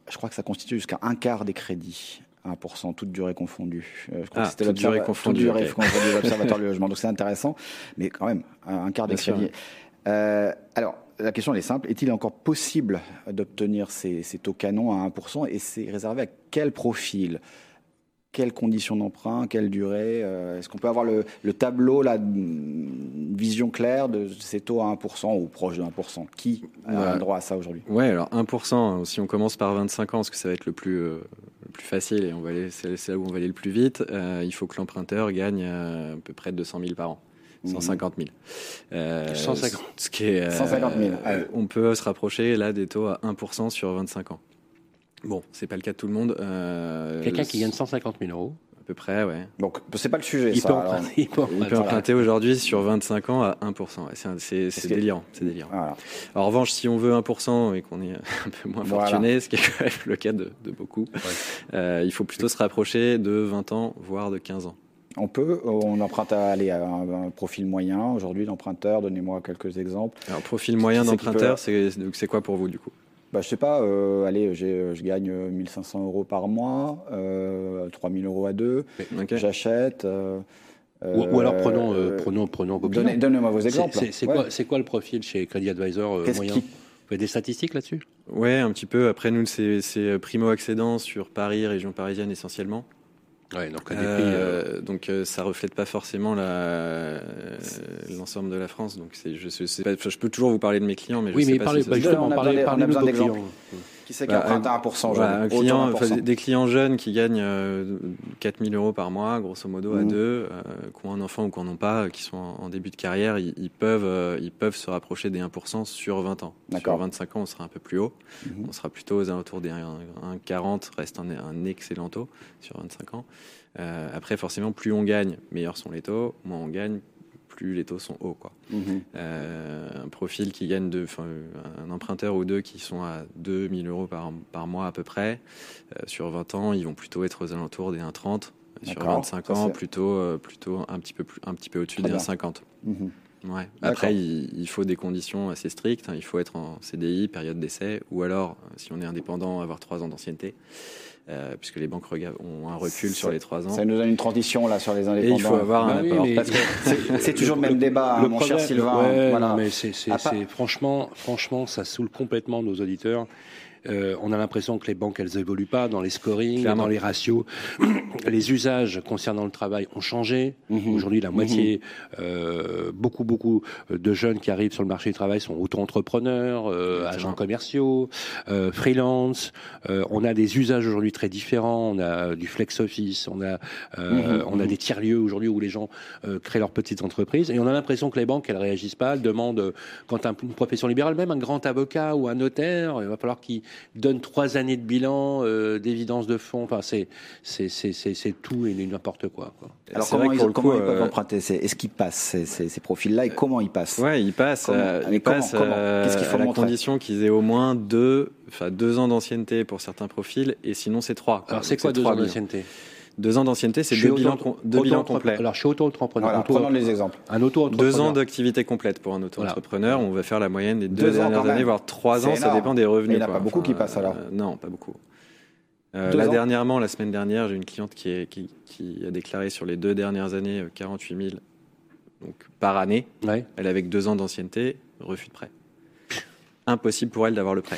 je crois que ça constitue jusqu'à un quart des crédits. 1%, toute durée confondue. Euh, je crois Ah, que c'était toute durée l'observa- confondue, toute durée ok. confondue l'Observatoire du logement. Donc, c'est intéressant. Mais quand même, un quart des Bien crédits. Euh, alors, la question elle est simple. Est-il encore possible d'obtenir ces, ces taux canons à 1% Et c'est réservé à quel profil? Quelles conditions d'emprunt, quelle durée euh, Est-ce qu'on peut avoir le, le tableau, une vision claire de ces taux à 1% ou proche de 1% Qui a Bah, un droit à ça aujourd'hui? Ouais, alors 1%, si on commence par 25 ans, parce que ça va être le plus, euh, le plus facile et on va aller, c'est là où on va aller le plus vite, euh, il faut que l'emprunteur gagne euh, à peu près 200 000 par an. 150 000. Euh, 150. Ce qui est, euh, 150 000, ouais. On peut se rapprocher là des taux à 1% sur 25 ans. Bon, c'est pas le cas de tout le monde. euh, Quelqu'un qui gagne 150 000 euros, À peu près, ouais. Donc, c'est pas le sujet, il ça. peut alors. emprunter. Il peut emprunter. emprunter aujourd'hui sur 25 ans à 1%. Ouais, c'est un- c'est délirant. C'est délirant. Voilà. En revanche, si on veut 1% et qu'on est un peu moins Voilà. fortuné, ce qui est quand même le cas de, de beaucoup, euh, il faut plutôt se rapprocher de 20 ans, voire de 15 ans. On peut, on emprunte à, aller à un, un profil moyen aujourd'hui d'emprunteur. Donnez-moi quelques exemples. Alors, profil moyen d'emprunteur, peut- c'est quoi pour vous du coup? Bah, je sais pas, euh, allez, j'ai- je gagne 1500 euros par mois, euh, 3000 euros à deux, j'achète. euh, Ou, ou alors prenons, euh, euh, prenons, prenons vos donnez- clients. Donnez-moi vos exemples. C'est c'est Ouais. quoi, c'est quoi le profil chez Credit Advisor euh, Qu'est-ce moyen qui- Vous avez des statistiques là-dessus? Ouais, un petit peu. Après, nous, c'est c'est primo-accédant sur Paris, région parisienne essentiellement. Ouais, donc à des prix. euh, Euh, donc euh, ça reflète pas forcément la- euh, l'ensemble de la France. Donc c'est, je, sais- sais pas- enfin, je peux toujours vous parler de mes clients, mais je Oui, sais mais pas parlez, si ça bah, justement, On a parlez, besoin- on a besoin d'exemples. Qui c'est qui Bah, emprunte à 1% aujourd'hui Voilà, un Autour de client, 1%. enfin, des clients jeunes qui gagnent euh, 4000 euros par mois, grosso modo, à Mhm. deux, euh, qui ont un enfant ou qui n'en ont pas, euh, qui sont en, en début de carrière, ils, ils peuvent, euh, ils peuvent se rapprocher des 1% sur 20 ans. Sur D'accord. 25 ans, on sera un peu plus haut. Mhm. On sera plutôt aux alentours des 1,40, reste un, un excellent taux sur 25 ans. Euh, après, forcément, plus on gagne, meilleurs sont les taux, moins on gagne, plus les taux sont hauts. Quoi. Mhm. Euh, un profil qui gagne de, un emprunteur ou deux qui sont à 2000 euros par, par mois à peu près, euh, sur 20 ans, ils vont plutôt être aux alentours des 1,30. Sur D'accord. 25 Ça, ans, plutôt, euh, plutôt un petit peu, plus, un petit peu au-dessus des bien. 1,50. Mhm. Ouais. Après, il, il faut des conditions assez strictes. hein. Il faut être en CDI, période d'essai, ou alors, si on est indépendant, avoir trois ans d'ancienneté, euh, puisque les banques ont un recul sur les trois ans. Ça nous donne une transition là sur les Et indépendants. il faut avoir Bah un oui, apport. c'est- toujours le même débat, hein, Le mon problème- cher Sylvain. ouais, voilà. non, mais c'est- franchement, franchement, ça saoule complètement nos auditeurs. Euh, on a l'impression que les banques, elles évoluent pas dans les scorings, Clairement. dans les ratios. les usages concernant le travail ont changé. Mhm. Aujourd'hui, la moitié, euh, beaucoup, beaucoup de jeunes qui arrivent sur le marché du travail sont auto-entrepreneurs, euh, agents commerciaux, euh, freelance. Euh, on a des usages aujourd'hui très différents. On a du flex office, on a, euh, Mhm, on a mhm. des tiers-lieux aujourd'hui où les gens euh, créent leurs petites entreprises. Et on a l'impression que les banques, elles réagissent pas. Elles demandent, quand un, une profession libérale, même un grand avocat ou un notaire, il va falloir qu'il donne trois années de bilan, euh, d'évidence de fonds. Enfin, c'est, c'est, c'est, c'est, c'est tout et n'importe quoi. quoi. Alors C'est vrai comment, que ils, pour le comment coup, ils peuvent euh, emprunter C'est- Est-ce qu'ils passent ces, ces- ces profils-là et comment ils passent? Ouais, ils passent, Comment euh, Mais ils comment passent Comment? Qu'est-ce qu'il faut à la condition qu'ils aient au moins deux, enfin deux ans d'ancienneté pour certains profils, et sinon c'est trois. quoi. Alors, Donc, c'est quoi deux trois ans d'ancienneté? Deux ans d'ancienneté, c'est deux bilans, auto- deux complets. Alors, je suis auto-entrepreneur. Voilà, Auto- prenons les exemples. un auto-entrepreneur. Deux ans d'activité complète pour un auto-entrepreneur. On va faire la moyenne des deux, Deux ans dernières années, voire trois ans. Ça dépend des revenus. Mais il y en a pas beaucoup qui passent, alors. euh, Non, pas beaucoup. Euh, là, ans dernièrement, la semaine dernière, j'ai une cliente qui, est, qui, qui a déclaré sur les deux dernières années euh, 48 000 donc, par année. Ouais. Elle avait que deux ans d'ancienneté, refus de prêt. impossible pour elle d'avoir le prêt.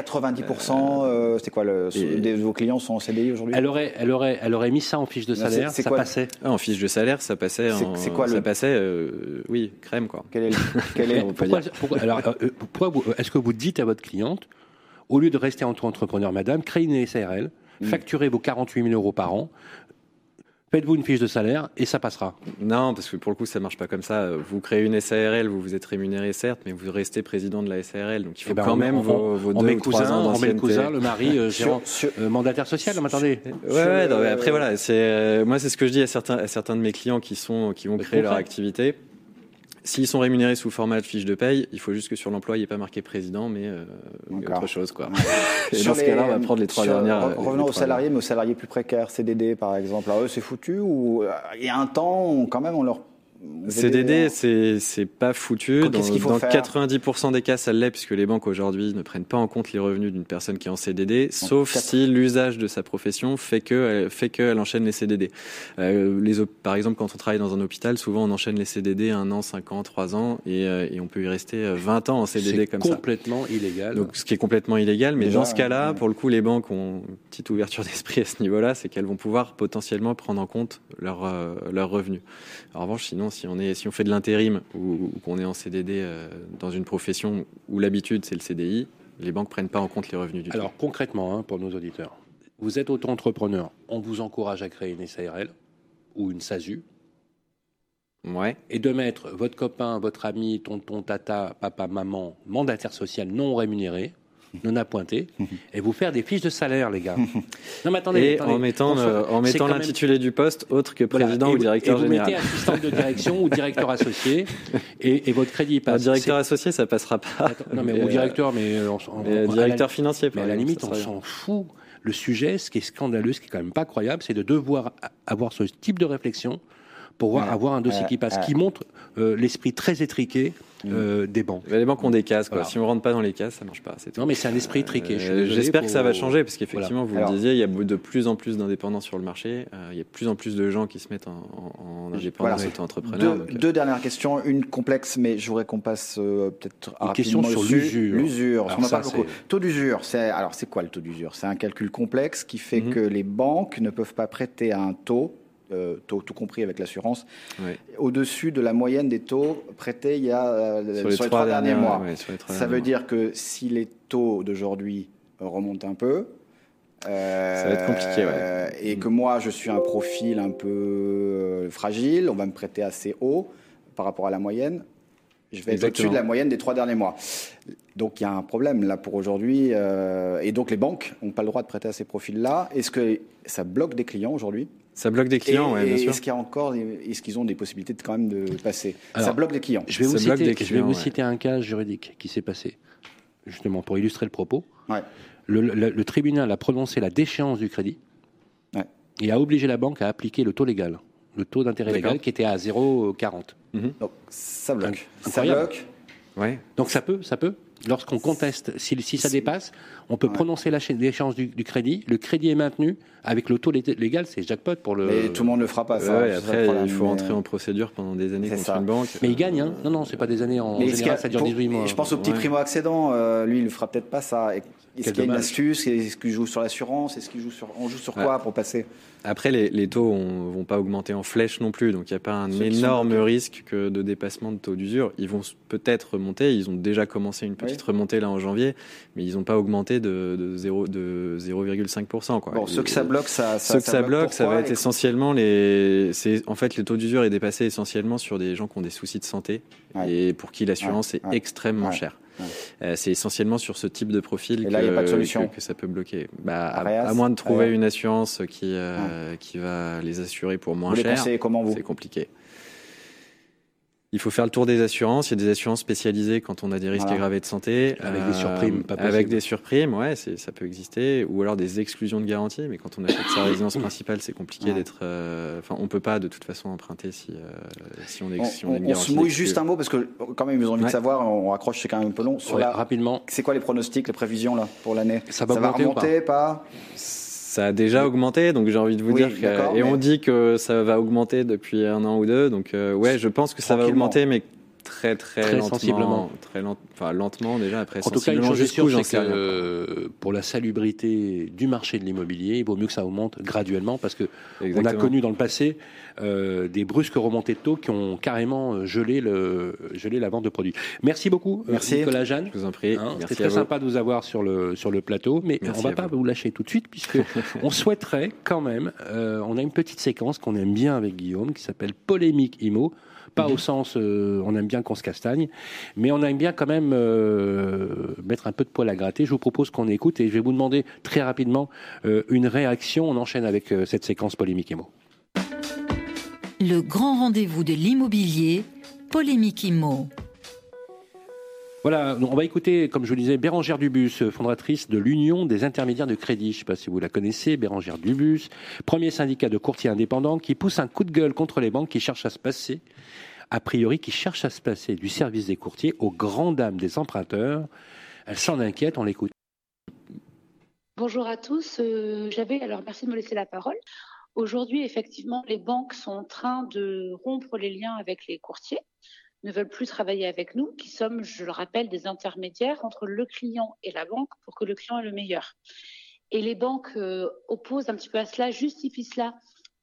90%, euh, c'est quoi le, et- des, vos clients sont en CDI aujourd'hui? Elle aurait, elle, aurait, elle aurait mis ça en fiche de salaire, c'est- c'est ça quoi passait. Ah, en fiche de salaire, ça passait. C'est- en- c'est quoi ça le- passait, euh, oui, crème quoi. Quel est, le- quel est- Pourquoi, alors, euh, euh, pourquoi vous- est-ce que vous dites à votre cliente, au lieu de rester auto-entrepreneur, madame, créez une SARL, Mm. facturez vos 48 000 euros par an, faites-vous une fiche de salaire et ça passera. Non, parce que pour le coup, ça marche pas comme ça. Vous créez une SARL, vous vous êtes rémunéré certes, mais vous restez président de la SARL, donc il faut Eh ben, quand on- même on- vos, vos on deux met ou trois ans on met le cousin, le mari, euh, gérant, sur- euh, mandataire social. Mais attendez. Ouais, Sur ouais, le- non, mais après voilà, c'est euh, moi c'est ce que je dis à certains à certains de mes clients qui sont qui vont créer leur activité. S'ils sont rémunérés sous format de fiche de paye, il faut juste que sur l'emploi il n'y ait pas marqué président, mais, euh, mais autre chose quoi. Et dans ce cas-là, on va prendre les trois sur- dernières. re- euh, Revenons aux salariés, mais aux salariés plus précaires, CDD par exemple. Alors eux, c'est foutu ou euh, il y a un temps, on- quand même, on leur. CDD, aidez, c'est c'est pas foutu. Dans, qu'il faut dans faire 90% des cas, ça l'est, puisque les banques aujourd'hui ne prennent pas en compte les revenus d'une personne qui est en CDD, sauf si l'usage de sa profession fait que fait qu'elle enchaîne les CDD. Euh, les, par exemple, quand on travaille dans un hôpital, souvent on enchaîne les CDD un an, cinq ans, trois ans, et, euh, et on peut y rester euh, 20 ans en CDD C'est comme ça. complètement illégal. Donc, ce qui est complètement illégal, mais Déjà, dans ce cas-là, ouais. pour le coup, les banques ont une petite ouverture d'esprit à ce niveau-là, c'est qu'elles vont pouvoir potentiellement prendre en compte leurs euh, leurs revenus. En revanche, sinon, si on est, si on fait de l'intérim ou, ou qu'on est en CDD euh, dans une profession où l'habitude c'est le CDI, les banques prennent pas en compte les revenus du Alors concrètement, hein, pour nos auditeurs, vous êtes auto-entrepreneur, on vous encourage à créer une SARL ou une SASU. Ouais. et de mettre votre copain, votre ami, tonton, tata, papa, maman, mandataire social non rémunéré, non appointé, et vous faire des fiches de salaire, les gars. Non mais attendez, Et attendez. en mettant, euh, en c'est mettant quand même- l'intitulé du poste autre que président et ou vous- directeur et vous général. mettez assistante de direction ou directeur associé, et, et votre crédit Un passe. directeur associé, ça passera pas. Attends, non mais Mais, au euh, directeur, mais euh, on- mais, directeur financier. Mais à la exemple, limite, on s'en fout. Le sujet, ce qui est scandaleux, ce qui est quand même pas croyable, c'est de devoir avoir ce type de réflexion pour voir- avoir un dossier ouais, qui passe, ouais. qui montre euh, l'esprit très étriqué Mm. euh, des banques. Les banques ont des cases, quoi. Voilà. Si on rentre pas dans les cases, ça marche pas. C'est. Non, mais c'est un esprit triqué. Euh, J'espère que ça va changer parce qu'effectivement, Voilà. vous Alors- le disiez, il y a de plus en plus d'indépendants sur le marché. euh, il y a de plus en plus de gens qui se mettent en, en, en indépendance, Voilà. auto-entrepreneurs. Deux, donc, euh, deux dernières questions, une complexe, mais je voudrais qu'on passe euh, peut-être Une rapidement question sur l'usure. L'usure, en parle beaucoup. Taux d'usure, c'est alors c'est quoi le taux d'usure? C'est un calcul complexe qui fait Mhm. que les banques ne peuvent pas prêter à un taux, euh, taux tout compris avec l'assurance, au-dessus de la moyenne des taux prêtés il y a euh, sur les trois, derniers mois. ouais, sur les trois Ça derniers veut mois. dire que si les taux d'aujourd'hui remontent un peu, euh, Ça va être compliqué, ouais. Et que moi, je suis un profil un peu fragile, on va me prêter assez haut par rapport à la moyenne. Je vais être au-dessus de la moyenne des trois derniers mois. Donc il y a un problème là pour aujourd'hui. euh, et donc les banques n'ont pas le droit de prêter à ces profils-là. Est-ce que ça bloque des clients aujourd'hui? Ça bloque des clients, ouais, bien et sûr. est-ce qu'il y a encore, est-ce qu'ils ont des possibilités de, quand même de passer? Ça bloque des clients. Je vais vous, Ça bloque citer, des je vais vous clients, ouais. citer un cas juridique qui s'est passé, justement pour illustrer le propos. Ouais. Le, le- le tribunal a prononcé la déchéance du crédit Ouais. et a obligé la banque à appliquer le taux légal, le taux d'intérêt légal qui était à 0,40. Donc ça bloque. Ça Incroyable. bloque. Ouais. Donc ça peut, ça peut. Lorsqu'on conteste, si, si ça dépasse, on peut Ouais. prononcer déchéance du, du crédit. Le crédit est maintenu avec le taux lé- légal, c'est jackpot pour le. Mais tout le monde ne le fera pas. Ça, Ouais, après, problème, il faut mais- rentrer en procédure pendant des années C'est contre ça. une banque. Mais il gagne, hein Non, non, c'est pas des années en Mais est-ce qu'il y général, a- ça dure pour- 18 mois. Je pense au petit Ouais. primo-accédant, euh, lui, il ne fera peut-être pas ça. Est-ce qu'il y a une astuce? Est-ce qu'il joue sur l'assurance? Est-ce qu'il joue sur, on joue sur quoi pour passer? Après, les, les taux ne vont pas augmenter en flèche non plus, donc il n'y a pas un Ceux qui sont énorme risque que de dépassement de taux d'usure. Ils vont peut-être remonter, ils ont déjà commencé une petite remontée là en janvier, mais ils n'ont pas augmenté de, de, 0 de 0,5%. Quoi. Bon, ceux que ça bloque, ça, ça, Ceux que ça bloque, ça va être essentiellement les. En fait le taux d'usure est dépassé essentiellement sur des gens qui ont des soucis de santé Ouais. et pour qui l'assurance Ouais, est extrêmement chère. Ouais. Euh, c'est essentiellement sur ce type de profil Et que, là, il y a pas de solution. que, que ça peut bloquer. Bah, à, Arias, à moins de trouver une assurance qui euh, qui va les assurer pour moins Vous cher. C'est compliqué. Il faut faire le tour des assurances. Il y a des assurances spécialisées quand on a des risques Voilà. aggravés de santé. Avec des surprimes, pas Avec des surprimes, ouais, ça peut exister. Ou alors des exclusions de garantie. Mais quand on achète sa résidence principale, c'est compliqué Ouais. d'être. euh, Enfin, on peut pas de toute façon emprunter si, euh, si on est. On, si on se mouille juste un mot parce que quand même ils ont envie de savoir. On raccroche, c'est quand même un peu long. Sur Ouais, la- rapidement. C'est quoi les pronostics, les prévisions là pour l'année? Ça va augmenter ou pas? remonter, pas? Ça a déjà augmenté, donc j'ai envie de vous Oui, dire que, et mais- on dit que ça va augmenter depuis un an ou deux, donc euh, ouais, je pense que ça va augmenter, mais très très, Très lentement, sensiblement. très lent, enfin lentement déjà après En tout cas, une chose est sûre, c'est que euh, pour la salubrité du marché de l'immobilier, il vaut mieux que ça augmente graduellement parce que on a connu dans le passé euh, des brusques remontées de taux qui ont carrément euh, gelé, le, gelé la vente de produits. Merci beaucoup, euh, Merci. Nicolas Jeanne. Je vous en prie. Hein, C'était très sympa de vous avoir sur le, sur le plateau, mais Merci on va pas vous. vous lâcher tout de suite puisque on souhaiterait quand même, euh, on a une petite séquence qu'on aime bien avec Guillaume qui s'appelle Polémique IMO. Pas au sens, euh, on aime bien qu'on se castagne, mais on aime bien quand même euh, mettre un peu de poil à gratter. Je vous propose qu'on écoute et je vais vous demander très rapidement euh, une réaction. On enchaîne avec cette séquence Polémique IMO. Le grand rendez-vous de l'immobilier, Polémique Immo. Voilà, on va écouter, comme je vous le disais, Bérangère Dubus, fondatrice de l'Union des intermédiaires de crédit. Je ne sais pas si vous la connaissez, Bérangère Dubus, premier syndicat de courtiers indépendants qui pousse un coup de gueule contre les banques qui cherchent à se passer, a priori, qui cherchent à se passer du service des courtiers aux grandes dames des emprunteurs. Elle s'en inquiète, on l'écoute. Bonjour à tous. Euh, J'avais alors merci de me laisser la parole. Aujourd'hui, effectivement, les banques sont en train de rompre les liens avec les courtiers, ne veulent plus travailler avec nous, qui sommes, je le rappelle, des intermédiaires entre le client et la banque pour que le client ait le meilleur. Et les banques euh, opposent un petit peu à cela, justifient cela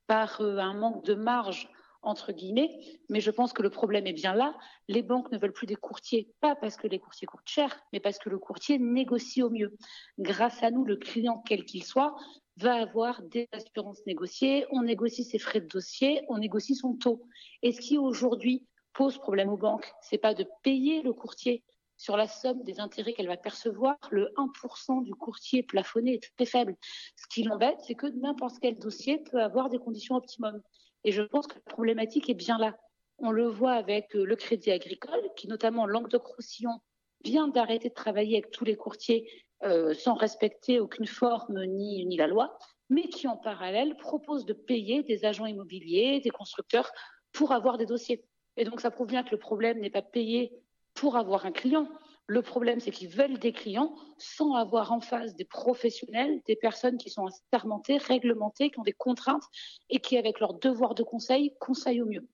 par euh, un manque de marge entre guillemets, mais je pense que le problème est bien là. Les banques ne veulent plus des courtiers, pas parce que les courtiers coûtent cher, mais parce que le courtier négocie au mieux. Grâce à nous, le client, quel qu'il soit, va avoir des assurances négociées, on négocie ses frais de dossier, on négocie son taux. Et ce qui aujourd'hui pose problème aux banques, c'est pas de payer le courtier sur la somme des intérêts qu'elle va percevoir. Le 1% du courtier plafonné est très faible. Ce qui l'embête, c'est que n'importe quel dossier peut avoir des conditions optimum. Et je pense que la problématique est bien là. On le voit avec euh, le crédit agricole, qui notamment Languedoc-Roussillon vient d'arrêter de travailler avec tous les courtiers euh, sans respecter aucune forme ni, ni la loi, mais qui en parallèle propose de payer des agents immobiliers, des constructeurs pour avoir des dossiers. Et donc ça prouve bien que le problème n'est pas payé pour avoir un client. Le problème, c'est qu'ils veulent des clients sans avoir en face des professionnels, des personnes qui sont assermentées, réglementées, qui ont des contraintes et qui, avec leur devoir de conseil, conseillent au mieux.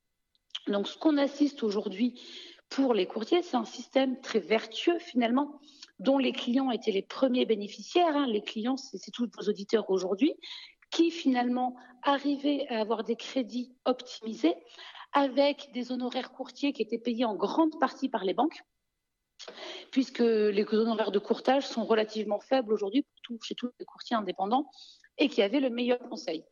Donc, ce qu'on assiste aujourd'hui pour les courtiers, c'est un système très vertueux finalement, dont les clients étaient les premiers bénéficiaires. hein. Les clients, c'est tous vos auditeurs aujourd'hui, qui finalement arrivaient à avoir des crédits optimisés avec des honoraires courtiers qui étaient payés en grande partie par les banques puisque les honoraires de courtage sont relativement faibles aujourd'hui chez tous les courtiers indépendants et qui avaient le meilleur conseil.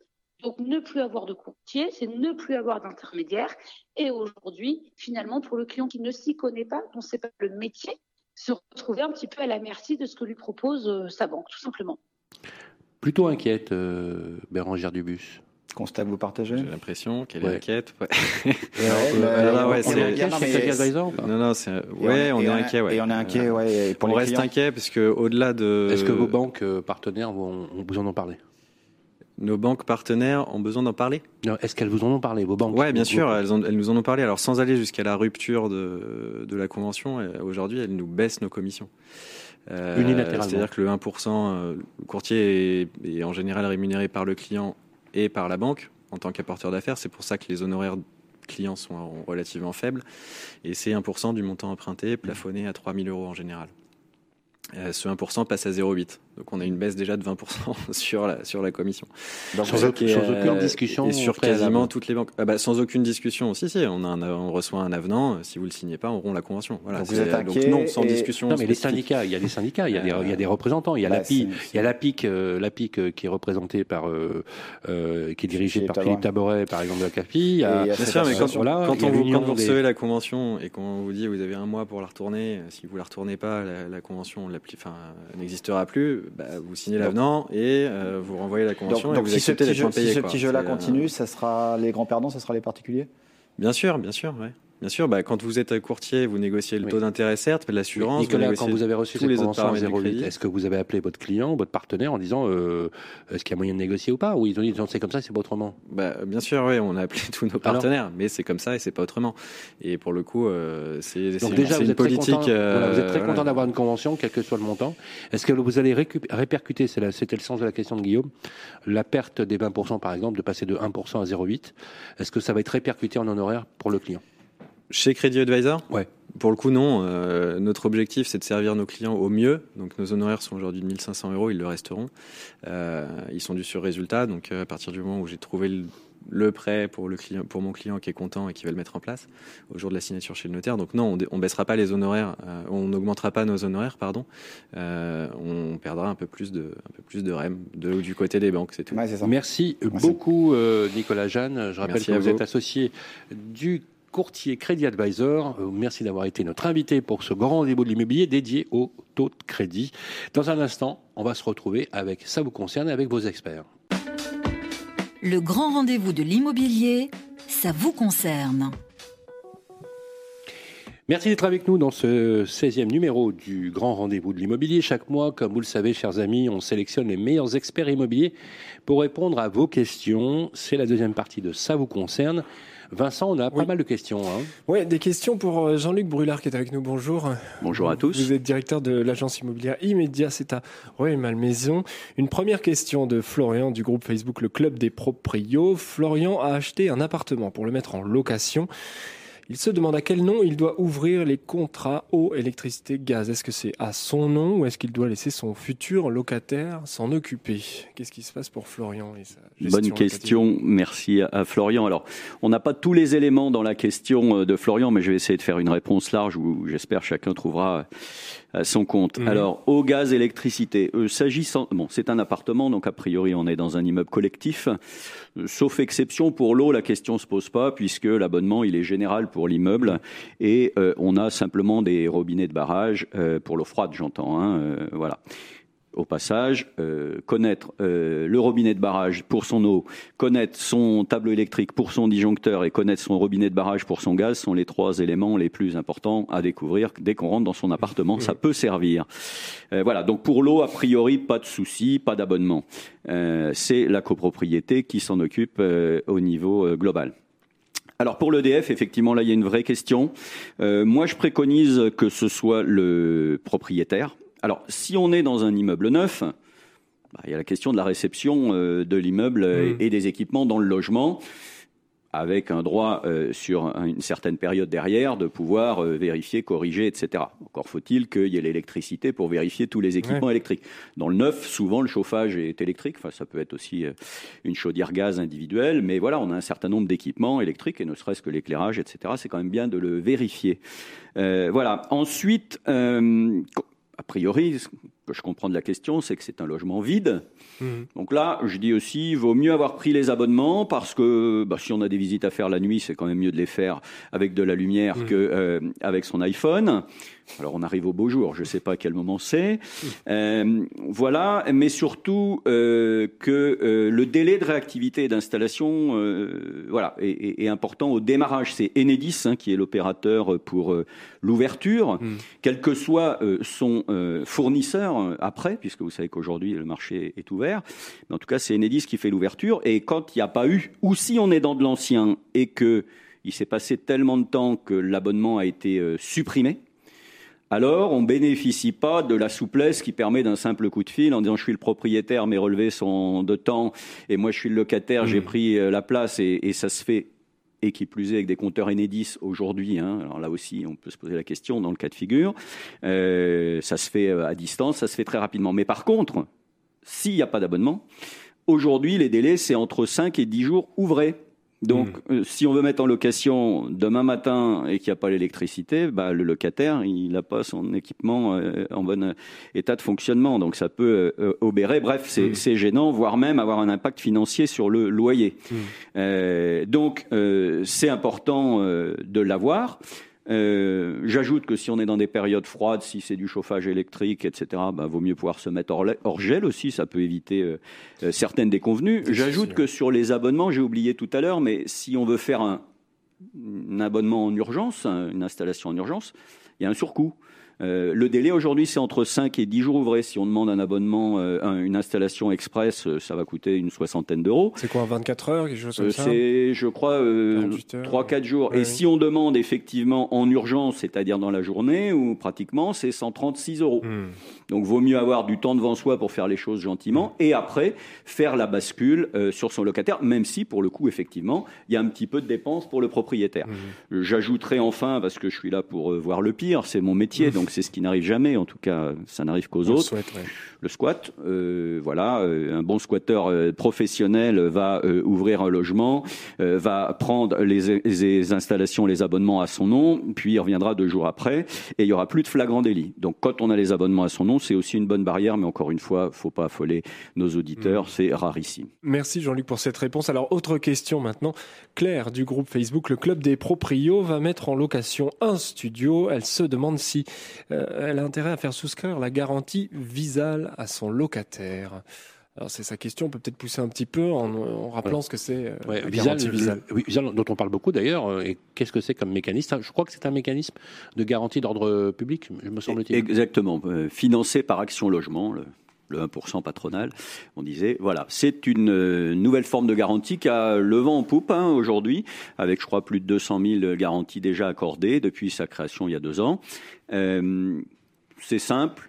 Donc ne plus avoir de courtier, c'est ne plus avoir d'intermédiaire. Et aujourd'hui, finalement, pour le client qui ne s'y connaît pas, dont c'est pas le métier, se retrouver un petit peu à la merci de ce que lui propose euh, sa banque, tout simplement. Plutôt inquiète, euh, Bérangère Dubus. Constat que vous partagez? J'ai l'impression qu'elle Ouais. est inquiète. Ouais. Non, Non, non, c'est ouais, on, est inquiet, ouais. Et on est inquiet, ouais. on reste clients. inquiet parce que au-delà de Est-ce que vos banques euh, partenaires vont, vous en ont parlé nos banques partenaires ont besoin d'en parler? Est-ce qu'elles vous en ont parlé, vos banques? Ouais, bien sûr, elles, ont- elles nous en ont parlé. Alors sans aller jusqu'à la rupture de, de la convention, euh, aujourd'hui, elles nous baissent nos commissions. Euh, Unilatéralement. C'est-à-dire que le 1%, euh, le courtier est, est en général rémunéré par le client et par la banque en tant qu'apporteur d'affaires. C'est pour ça que les honoraires clients sont relativement faibles. Et c'est 1% du montant emprunté plafonné à 3 000 euros en général. Euh, ce 1% passe à 0,8. Donc on a une baisse déjà de 20% sur la, sur la commission. Donc, sans, aucune discussion Et sur quasiment toutes les banques. Ah bah, sans aucune discussion. Si, si, on, a un- on reçoit un avenant. Si vous le signez pas, on rompt la convention. Voilà, Donc vous c'est- êtes donc inquiet non, sans et- discussion. Non, mais les syndicats, il y a des syndicats, il y a, des, Euh, il y a des représentants. Il y a bah, l'API, il y a l'APIC, euh, l'APIC euh, qui est représenté par, euh, euh, qui est dirigé Philippe par Philippe Taboret, par exemple de la CAFI. Il y a, Et il y a Bien sûr, mais quand, voilà, on vous, l'union quand vous des- recevez la convention et qu'on vous dit vous avez un mois pour la retourner, si vous la retournez pas, la, la convention n'existera plus, bah, vous signez l'avenant et euh, vous renvoyez la Donc, convention et donc vous si ce acceptez d'être si ce quoi. petit jeu-là euh, continue, ça sera les grands perdants, ça sera les particuliers? Bien sûr, bien sûr, ouais. Bien sûr, bah, quand vous êtes courtier, vous négociez le Oui. taux d'intérêt, certes, mais l'assurance. Nicolas, négociez quand vous avez reçu tous cette les autres convention à paramètres du 08, crédit. est-ce que vous avez appelé votre client, votre partenaire en disant euh, est-ce qu'il y a moyen de négocier ou pas? Ou ils ont dit non, c'est comme ça, c'est pas autrement? Bah, bien sûr, oui, on a appelé tous nos Alors partenaires, mais c'est comme ça et c'est pas autrement. Et pour le coup, euh, c'est déjà, vous une politique. content, voilà, vous êtes très euh, content d'avoir une convention, quel que soit le montant. Est-ce que vous allez répercuter, c'était le sens de la question de Guillaume, la perte des 20% par exemple, de passer de 1% à 0,8 Est-ce que ça va être répercuté en honoraire pour le client? Chez Crédit Advisor Ouais. Pour le coup, non. Euh, notre objectif, c'est de servir nos clients au mieux. Donc, nos honoraires sont aujourd'hui de 1500 euros, ils le resteront. Euh, ils sont du sur-résultat. Donc, euh, à partir du moment où j'ai trouvé le, le prêt pour, le client, pour mon client qui est content et qui va le mettre en place au jour de la signature chez le notaire. Donc, non, on, on baissera pas les honoraires, euh, on n'augmentera pas nos honoraires, pardon. Euh, on perdra un peu plus de, un peu plus de REM de, du côté des banques, c'est tout. Ouais. Merci beaucoup, euh, Nicolas Jeanne. Je rappelle Merci que vous vous. êtes associé du courtier Crédit Advisor. Euh, Merci d'avoir été notre invité pour ce grand rendez-vous de l'immobilier dédié au taux de crédit. Dans un instant, on va se retrouver avec Ça vous concerne et avec vos experts. Le grand rendez-vous de l'immobilier, ça vous concerne. Merci d'être avec nous dans ce 16e numéro du Grand Rendez-vous de l'immobilier. Chaque mois, comme vous le savez, chers amis, on sélectionne les meilleurs experts immobiliers pour répondre à vos questions. C'est la deuxième partie de Ça vous concerne. Vincent, on a pas Oui. mal de questions. Hein. Ouais, des questions pour euh, Jean-Luc Brulard qui est avec nous. Bonjour. Bonjour à tous. Vous êtes directeur de l'agence immobilière Immédiat, c'est à Rueil-Malmaison. Une première question de Florian du groupe Facebook Le Club des Proprios. Florian a acheté un appartement pour le mettre en location. Il se demande à quel nom il doit ouvrir les contrats eau, électricité, gaz. Est-ce que c'est à son nom ou est-ce qu'il doit laisser son futur locataire s'en occuper? Qu'est-ce qui se passe pour Florian et sa gestion Bonne locative? question, merci à- Florian. Alors, on n'a pas tous les éléments dans la question euh, de Florian, mais je vais essayer de faire une réponse large où j'espère chacun trouvera à son compte. Mhm. Alors, eau, gaz, électricité. Euh, s'agissant, bon, c'est un appartement, donc a priori on est dans un immeuble collectif. Euh, Sauf exception pour l'eau, la question se pose pas puisque l'abonnement il est général pour l'immeuble et euh, on a simplement des robinets de barrage euh, pour l'eau froide, j'entends. Hein, euh, voilà au passage, connaître le robinet de barrage pour son eau, connaître son tableau électrique pour son disjoncteur et connaître son robinet de barrage pour son gaz sont les trois éléments les plus importants à découvrir dès qu'on rentre dans son appartement. Ça peut servir. Voilà, donc pour l'eau, a priori, pas de souci, pas d'abonnement. C'est la copropriété qui s'en occupe au niveau global. Alors pour l'EDF, effectivement, là, il y a une vraie question. Euh, moi, je préconise que ce soit le propriétaire. Alors, si on est dans un immeuble neuf, bah, il y a la question de la réception euh, de l'immeuble euh, Mm. et des équipements dans le logement, avec un droit euh, sur un- une certaine période derrière de pouvoir euh, vérifier, corriger, etc. Encore faut-il qu'il y ait l'électricité pour vérifier tous les équipements électriques. Dans le neuf, souvent, le chauffage est électrique. Enfin, ça peut être aussi euh, une chaudière gaz individuelle, mais voilà, on a un certain nombre d'équipements électriques et ne serait-ce que l'éclairage, etc. C'est quand même bien de le vérifier. Voilà. Ensuite, a priori, que je comprends de la question, c'est que c'est un logement vide. Mhm. Donc là, je dis aussi, vaut mieux avoir pris les abonnements parce que bah, si on a des visites à faire la nuit, c'est quand même mieux de les faire avec de la lumière Mhm. que euh, avec son iPhone. Alors on arrive au beau jour, je ne sais pas à quel moment c'est. Euh, voilà, mais surtout euh, que euh, le délai de réactivité et d'installation, voilà, est, est- est important au démarrage. C'est Enedis hein, qui est l'opérateur pour l'ouverture, Mhm. quel que soit son fournisseur euh, après, puisque vous savez qu'aujourd'hui le marché est ouvert. Mais en tout cas, c'est Enedis qui fait l'ouverture. Et quand il n'y a pas eu, ou si on est dans de l'ancien et que il s'est passé tellement de temps que l'abonnement a été euh, supprimé, alors on bénéficie pas de la souplesse qui permet d'un simple coup de fil en disant je suis le propriétaire, mes relevés sont de temps et moi je suis le locataire, j'ai pris euh, la place et, et ça se fait et qui plus est avec des compteurs Enedis aujourd'hui. Hein, alors là aussi, on peut se poser la question dans le cas de figure. Euh, ça se fait euh, à distance, ça se fait très rapidement. Mais par contre, s'il n'y a pas d'abonnement, aujourd'hui les délais c'est entre 5 et 10 jours ouvrés. Donc, euh, si on veut mettre en location demain matin et qu'il n'y a pas l'électricité, bah, le locataire, il n'a pas son équipement euh, en bon euh, état de fonctionnement. Donc, ça peut euh, obérer. Bref, c'est c'est gênant, voire même avoir un impact financier sur le loyer. Euh, donc, euh, c'est important euh, de l'avoir. Euh, J'ajoute que si on est dans des périodes froides, si c'est du chauffage électrique, etc., bah, vaut mieux pouvoir se mettre hors, gel aussi, ça peut éviter euh, euh, certaines déconvenues. J'ajoute que sur les abonnements, j'ai oublié tout à l'heure, mais si on veut faire un, un abonnement en urgence, un- une installation en urgence, il y a un surcoût. Euh, le délai aujourd'hui, c'est entre 5 et 10 jours ouvrés. Si on demande un abonnement, euh, un- une installation express, euh, ça va coûter une soixantaine d'euros. C'est quoi, 24 heures, quelque chose comme Euh, ça C'est, je crois, euh, 48 heures. 3-4 jours. Ouais, et oui. si on demande effectivement en urgence, c'est-à-dire dans la journée, ou pratiquement, c'est 136 euros. Hmm. Donc, vaut mieux avoir du temps devant soi pour faire les choses gentiment, et après, faire la bascule euh, sur son locataire, même si, pour le coup, effectivement, il y a un petit peu de dépenses pour le propriétaire. Hmm. J'ajouterai enfin, parce que je suis là pour euh, voir le pire, c'est mon métier, donc c'est ce qui n'arrive jamais, en tout cas, ça n'arrive qu'aux autres souhaite, ouais. le squat. euh, voilà, euh, un bon squatteur euh, professionnel va euh, ouvrir un logement, euh, va prendre les, les installations, les abonnements à son nom, puis il reviendra deux jours après, et il y aura plus de flagrant délit. Donc quand on a les abonnements à son nom, c'est aussi une bonne barrière, mais encore une fois, faut pas affoler nos auditeurs, c'est rarissime. Merci Jean-Luc pour cette réponse. Alors, autre question maintenant. Claire du groupe Facebook Le Club des Proprios va mettre en location un studio. Elle se demande si euh, elle a intérêt à faire souscrire la garantie Visal à son locataire. Alors, c'est sa question. On peut peut-être pousser un petit peu en, en rappelant ce que c'est euh, Ouais, Visal, oui, Visal, dont on parle beaucoup d'ailleurs, euh, et qu'est-ce que c'est comme mécanisme? Je crois que c'est un mécanisme de garantie d'ordre public, me semble-t-il. Exactement, euh, financé par Action Logement, le, le 1% patronal. On disait, voilà, c'est une nouvelle forme de garantie qui a le vent en poupe hein, aujourd'hui, avec je crois plus de 200 000 garanties déjà accordées depuis sa création il y a deux ans. Euh, c'est simple.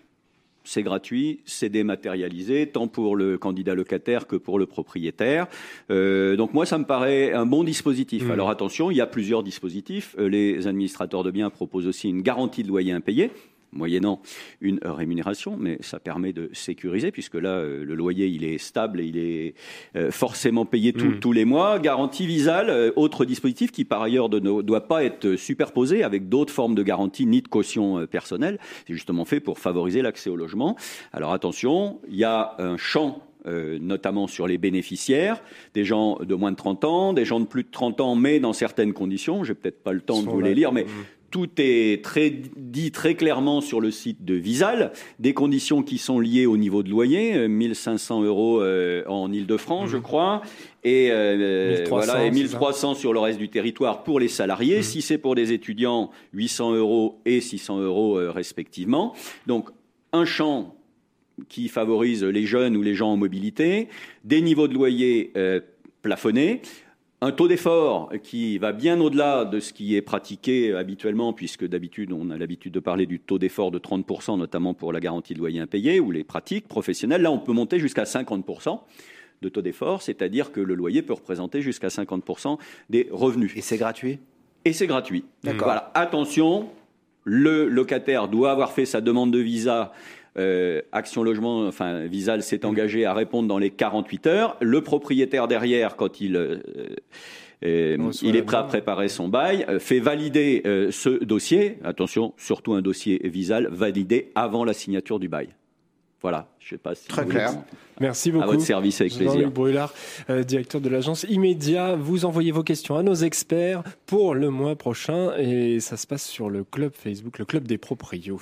C'est gratuit, c'est dématérialisé, tant pour le candidat locataire que pour le propriétaire. Euh, donc moi, ça me paraît un bon dispositif. Mmh. Alors attention, il y a plusieurs dispositifs. Euh, les administrateurs de biens proposent aussi une garantie de loyer impayé moyennant une rémunération, mais ça permet de sécuriser, puisque là, euh, le loyer, il est stable et il est euh, forcément payé tout- Mm. tous les mois. Garantie Visal, euh, autre dispositif qui, par ailleurs, de- ne doit pas être superposé avec d'autres formes de garantie ni de caution personnelle. C'est justement fait pour favoriser l'accès au logement. Alors attention, il y a un champ euh, notamment sur les bénéficiaires, des gens de moins de 30 ans, des gens de plus de 30 ans, mais dans certaines conditions. J'ai peut-être pas le temps de vous là. les lire, mais Mmh. Tout est très dit très clairement sur le site de Visal, des conditions qui sont liées au niveau de loyer, euh, 1500 euros euh, en Ile-de-France, je crois, et, euh, 1300, voilà, et c'est ça. 1300 sur le reste du territoire pour les salariés. Si c'est pour des étudiants, 800 euros et 600 euros euh, respectivement. Donc un champ qui favorise les jeunes ou les gens en mobilité, des niveaux de loyer euh, plafonnés, un taux d'effort qui va bien au-delà de ce qui est pratiqué habituellement, puisque d'habitude on a l'habitude de parler du taux d'effort de 30%, notamment pour la garantie de loyer impayé ou les pratiques professionnelles. Là, on peut monter jusqu'à 50% de taux d'effort, c'est-à-dire que le loyer peut représenter jusqu'à 50% des revenus. Et c'est gratuit? Et c'est gratuit. D'accord. Voilà. Attention, le locataire doit avoir fait sa demande de visa. Euh, Action Logement, enfin Visal s'est engagé à répondre dans les 48 heures. Le propriétaire derrière, quand il euh, euh, il est prêt à préparer son bail, fait valider euh, ce dossier. Attention, surtout un dossier Visal validé avant la signature du bail. Voilà. Je sais pas si Très clair. Merci beaucoup. À votre service avec Jean-Luc plaisir. Brulard, euh, directeur de l'agence Immédiat. Vous envoyez vos questions à nos experts pour le mois prochain et ça se passe sur le club Facebook, le club des proprios.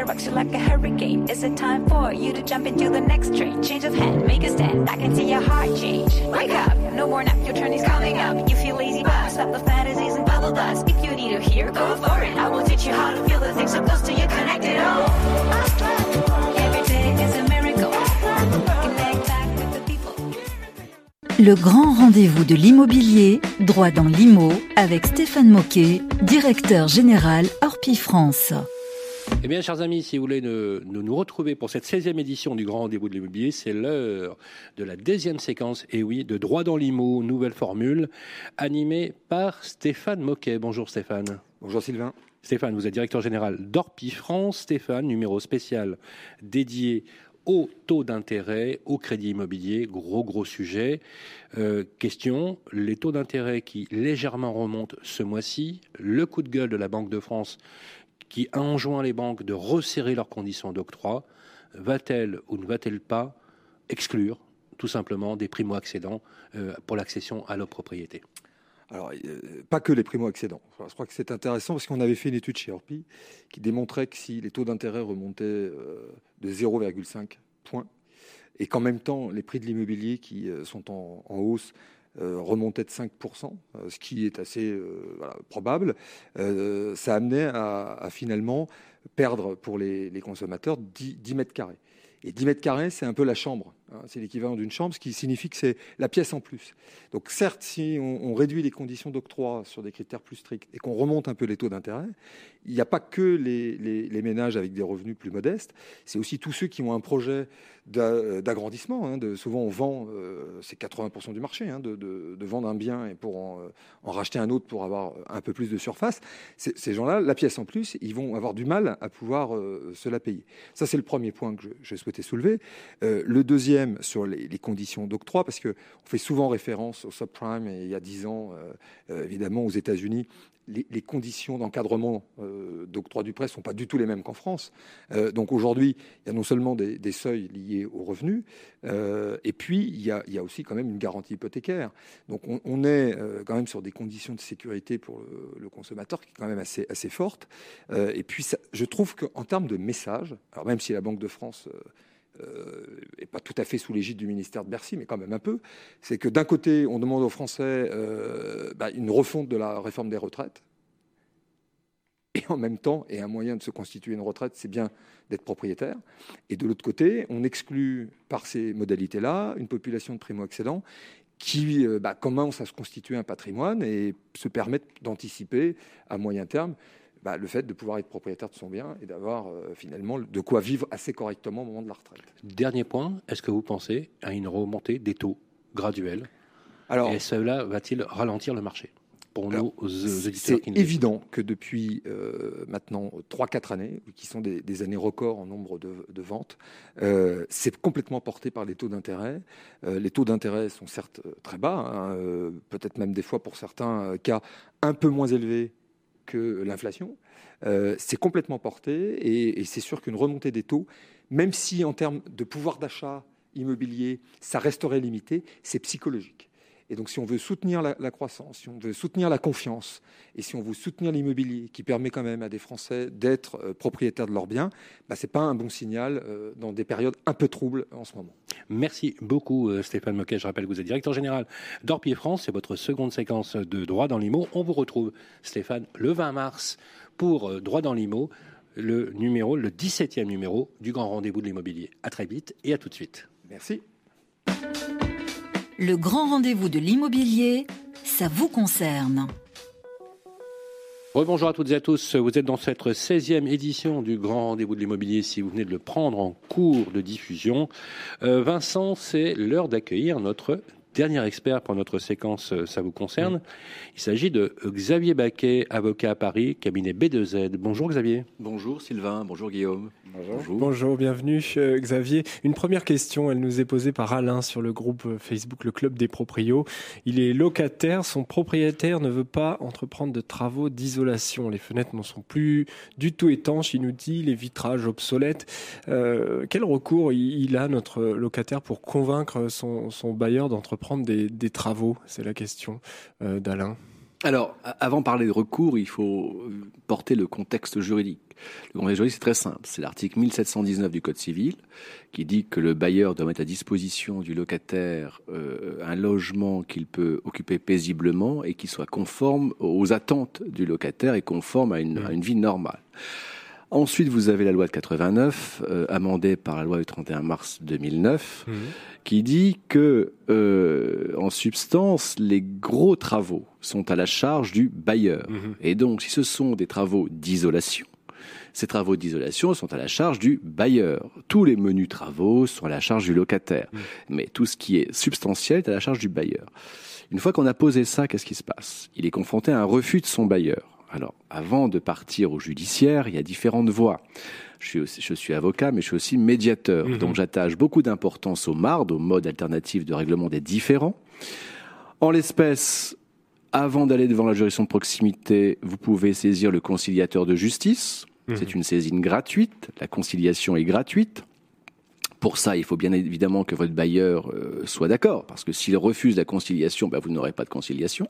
Pressure rocks you like a hurricane. Is it time for you to jump into the next train? Change of hand, make a stand. I can see your heart change. Wake up, no more nap, your turn is coming up. You feel lazy, but stop the fantasies and bubble dust. If you need to hear, go for it. I will teach you how to feel the things so close to you, connected. Oh, every day is a miracle. Le grand rendez-vous de l'immobilier, droit dans l'IMO, avec Stéphane Moquet, directeur général Orpi France. Eh bien, chers amis, si vous voulez nous, nous, nous retrouver pour cette 16e édition du Grand Rendez-vous de l'immobilier, c'est l'heure de la deuxième séquence, et oui, de Droit dans l'IMO, nouvelle formule, animée par Stéphane Moquet. Bonjour Stéphane. Bonjour Sylvain. Stéphane, vous êtes directeur général d'Orpi France. Stéphane, numéro spécial dédié au taux d'intérêt, au crédit immobilier, gros gros sujet. Euh, question, les taux d'intérêt qui légèrement remontent ce mois-ci, le coup de gueule de la Banque de France qui enjoint les banques de resserrer leurs conditions d'octroi, va-t-elle ou ne va-t-elle pas exclure tout simplement des primo-accédants euh, pour l'accession à la propriété? Alors, euh, pas que les primo-accédants. Je crois que c'est intéressant parce qu'on avait fait une étude chez Orpi qui démontrait que si les taux d'intérêt remontaient euh, de 0,5 points et qu'en même temps les prix de l'immobilier qui sont en hausse euh, remontaient de 5%, euh, ce qui est assez euh, probable, ça amenait à, à, finalement perdre pour les, les consommateurs 10, 10 mètres carrés. Et 10 mètres carrés, c'est un peu la chambre. Hein, c'est l'équivalent d'une chambre, ce qui signifie que c'est la pièce en plus. Donc certes, si on, réduit les conditions d'octroi sur des critères plus stricts et qu'on remonte un peu les taux d'intérêt, il n'y a pas que les, ménages avec des revenus plus modestes, c'est aussi tous ceux qui ont un projet d'agrandissement. Hein, souvent, on vend, euh, c'est 80% du marché, hein, de, vendre un bien et pour en, en, racheter un autre pour avoir un peu plus de surface. Ces gens-là, la pièce en plus, ils vont avoir du mal à pouvoir euh, se la payer. Ça, c'est le premier point que je, je souhaitais soulever. Euh, le deuxième, sur les, conditions d'octroi, parce qu'on fait souvent référence au subprime, et il y a 10 ans, euh, évidemment, aux États-Unis, les, conditions d'encadrement euh, d'octroi du prêt ne sont pas du tout les mêmes qu'en France. Euh, donc aujourd'hui, il y a non seulement des, seuils liés aux revenus, euh, et puis il y, a, il y, a, aussi quand même une garantie hypothécaire. Donc on, est euh, quand même sur des conditions de sécurité pour le, consommateur qui est quand même assez, assez fortes. Euh, et puis je trouve qu'en termes de message, alors même si la Banque de France euh, et pas tout à fait sous l'égide du ministère de Bercy, mais quand même un peu, c'est que d'un côté, on demande aux Français euh, bah, une refonte de la réforme des retraites, et en même temps, et un moyen de se constituer une retraite, c'est bien d'être propriétaire. Et de l'autre côté, on exclut par ces modalités-là une population de primo-accédants qui euh, bah, commence à se constituer un patrimoine et se permettent d'anticiper à moyen terme bah, le fait de pouvoir être propriétaire de son bien et d'avoir euh, finalement de quoi vivre assez correctement au moment de la retraite. Dernier point, est-ce que vous pensez à une remontée des taux graduels? Alors, Et cela va-t-il ralentir le marché? Pour nos C'est évident que depuis euh, maintenant 3-4 années, qui sont des, des, années records en nombre de, de ventes, euh, c'est complètement porté par les taux d'intérêt. Euh, les taux d'intérêt sont certes très bas, hein, peut-être même des fois pour certains cas un peu moins élevés que l'inflation. Euh, c'est complètement porté et, et c'est sûr qu'une remontée des taux, même si en termes de pouvoir d'achat immobilier, ça resterait limité, c'est psychologique. Et donc, si on veut soutenir la, la, croissance, si on veut soutenir la confiance, et si on veut soutenir l'immobilier, qui permet quand même à des Français d'être euh, propriétaires de leurs biens, bah, ce n'est pas un bon signal euh, dans des périodes un peu troubles en ce moment. Merci beaucoup, euh, Stéphane Moquet. Je rappelle que vous êtes directeur général d'Orpier France. C'est votre seconde séquence de droit dans l'IMO. On vous retrouve, Stéphane, le 20 mars pour droit dans l'IMO, le numéro, le 17e numéro du grand rendez-vous de l'immobilier. À très vite et à tout de suite. Merci. Le grand rendez-vous de l'immobilier, ça vous concerne. Rebonjour à toutes et à tous. Vous êtes dans cette 16e édition du Grand Rendez-vous de l'immobilier si vous venez de le prendre en cours de diffusion. Euh, Vincent, c'est l'heure d'accueillir notre dernier expert pour notre séquence euh, Ça vous concerne. Il s'agit de Xavier Baquet, avocat à Paris, cabinet B2Z. Bonjour Xavier. Bonjour Sylvain, bonjour Guillaume. Bonjour. Bonjour, bonjour bienvenue euh, Xavier. Une première question, elle nous est posée par Alain sur le groupe euh, Facebook Le Club des Proprios. Il est locataire, son propriétaire ne veut pas entreprendre de travaux d'isolation. Les fenêtres n'en sont plus du tout étanches, il nous dit, les vitrages obsolètes. Euh, quel recours il a, notre locataire, pour convaincre son, son bailleur d'entreprendre des, des, travaux C'est la question euh, d'Alain. Alors, avant de parler de recours, il faut porter le contexte juridique. Le contexte juridique, c'est très simple. C'est l'article 1719 du Code civil qui dit que le bailleur doit mettre à disposition du locataire euh, un logement qu'il peut occuper paisiblement et qui soit conforme aux attentes du locataire et conforme à une, à une vie normale. Ensuite, vous avez la loi de 89, euh, amendée par la loi du 31 mars 2009, qui dit que, euh, en substance, les gros travaux sont à la charge du bailleur. Et donc, si ce sont des travaux d'isolation, ces travaux d'isolation sont à la charge du bailleur. Tous les menus travaux sont à la charge du locataire. Mais tout ce qui est substantiel est à la charge du bailleur. Une fois qu'on a posé ça, qu'est-ce qui se passe? Il est confronté à un refus de son bailleur. Alors, avant de partir au judiciaire, il y a différentes voies. Je suis, aussi- je suis avocat, mais je suis aussi médiateur. Mhm. Donc, j'attache beaucoup d'importance au MARD, au mode alternatif de règlement des différends. En l'espèce, avant d'aller devant la juridiction de proximité, vous pouvez saisir le conciliateur de justice. C'est une saisine gratuite. La conciliation est gratuite. Pour ça, il faut bien évidemment que votre bailleur euh, soit d'accord, parce que s'il refuse la conciliation, bah, vous n'aurez pas de conciliation.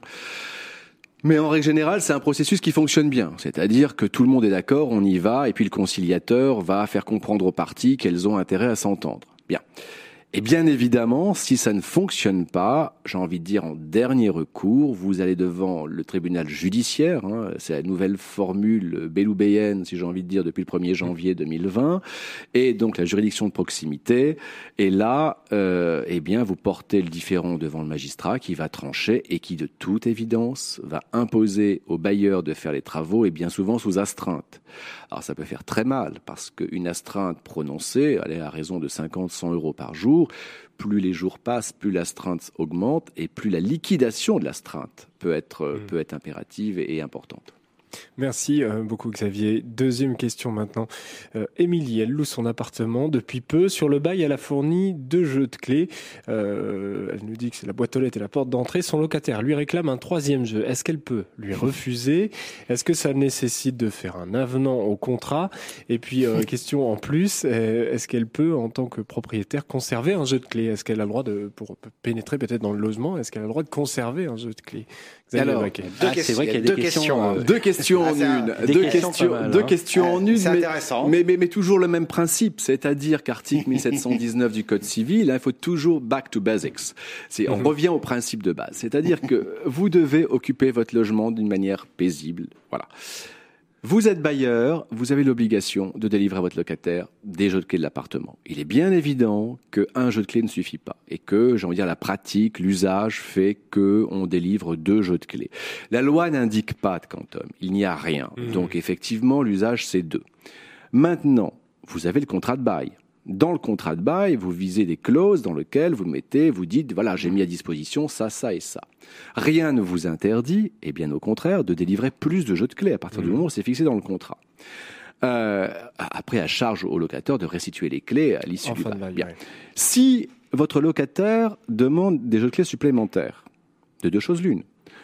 Mais en règle générale, c'est un processus qui fonctionne bien. C'est-à-dire que tout le monde est d'accord, on y va, et puis le conciliateur va faire comprendre aux parties qu'elles ont intérêt à s'entendre. Bien. Et bien évidemment, si ça ne fonctionne pas, j'ai envie de dire en dernier recours, vous allez devant le tribunal judiciaire. hein, c'est la nouvelle formule béloubéenne, si j'ai envie de dire, depuis le 1er janvier 2020, et donc la juridiction de proximité. Et là, euh, eh bien, vous portez le différend devant le magistrat qui va trancher et qui, de toute évidence, va imposer au bailleur de faire les travaux et bien souvent sous astreinte. Alors ça peut faire très mal parce qu'une astreinte prononcée, elle est à raison de 50, 100 euros par jour. Plus les jours passent, plus l'astreinte augmente et plus la liquidation de l'astreinte peut être, euh, peut être impérative et, et importante. Merci euh, beaucoup Xavier. Deuxième question maintenant. Euh, Émilie, elle loue son appartement depuis peu. Sur le bail, elle a fourni deux jeux de clés. Euh, elle nous dit que c'est la boîte aux lettres et la porte d'entrée. Son locataire lui réclame un troisième jeu. Est-ce qu'elle peut lui refuser? Est-ce que ça nécessite de faire un avenant au contrat? Et puis, euh, question en plus, est-ce qu'elle peut, en tant que propriétaire, conserver un jeu de clés? Est-ce qu'elle a le droit de, pour pénétrer peut-être dans le logement, est-ce qu'elle a le droit de conserver un jeu de clés? Alors, deux Ah, c'est vrai qu'il y a des questions, euh, Deux questions Ah, en une. Deux questions deux hein. questions en une. c'est mais- intéressant. Mais, mais, mais toujours le même principe, c'est-à-dire qu'article 1719 du Code civil, hein, il faut toujours back to basics. C'est, on Mhm. revient au principe de base. C'est-à-dire que vous devez occuper votre logement d'une manière paisible. Voilà. Vous êtes bailleur, vous avez l'obligation de délivrer à votre locataire des jeux de clés de l'appartement. Il est bien évident qu'un jeu de clés ne suffit pas et que, j'ai envie de dire, la pratique, l'usage fait que on délivre deux jeux de clés. La loi n'indique pas de quantum, il n'y a rien. Mhm. Donc effectivement, l'usage c'est deux. Maintenant, vous avez le contrat de bail. Dans le contrat de bail, vous visez des clauses dans lesquelles vous mettez, vous dites, voilà, j'ai mis à disposition ça, ça et ça. Rien ne vous interdit, et bien au contraire, de délivrer plus de jeux de clés à partir du moment où c'est fixé dans le contrat. Euh, après, à charge au locataire de restituer les clés à l'issue du bail. bail, Bien. ouais. Si votre locataire demande des jeux de clés supplémentaires, de deux choses l'une.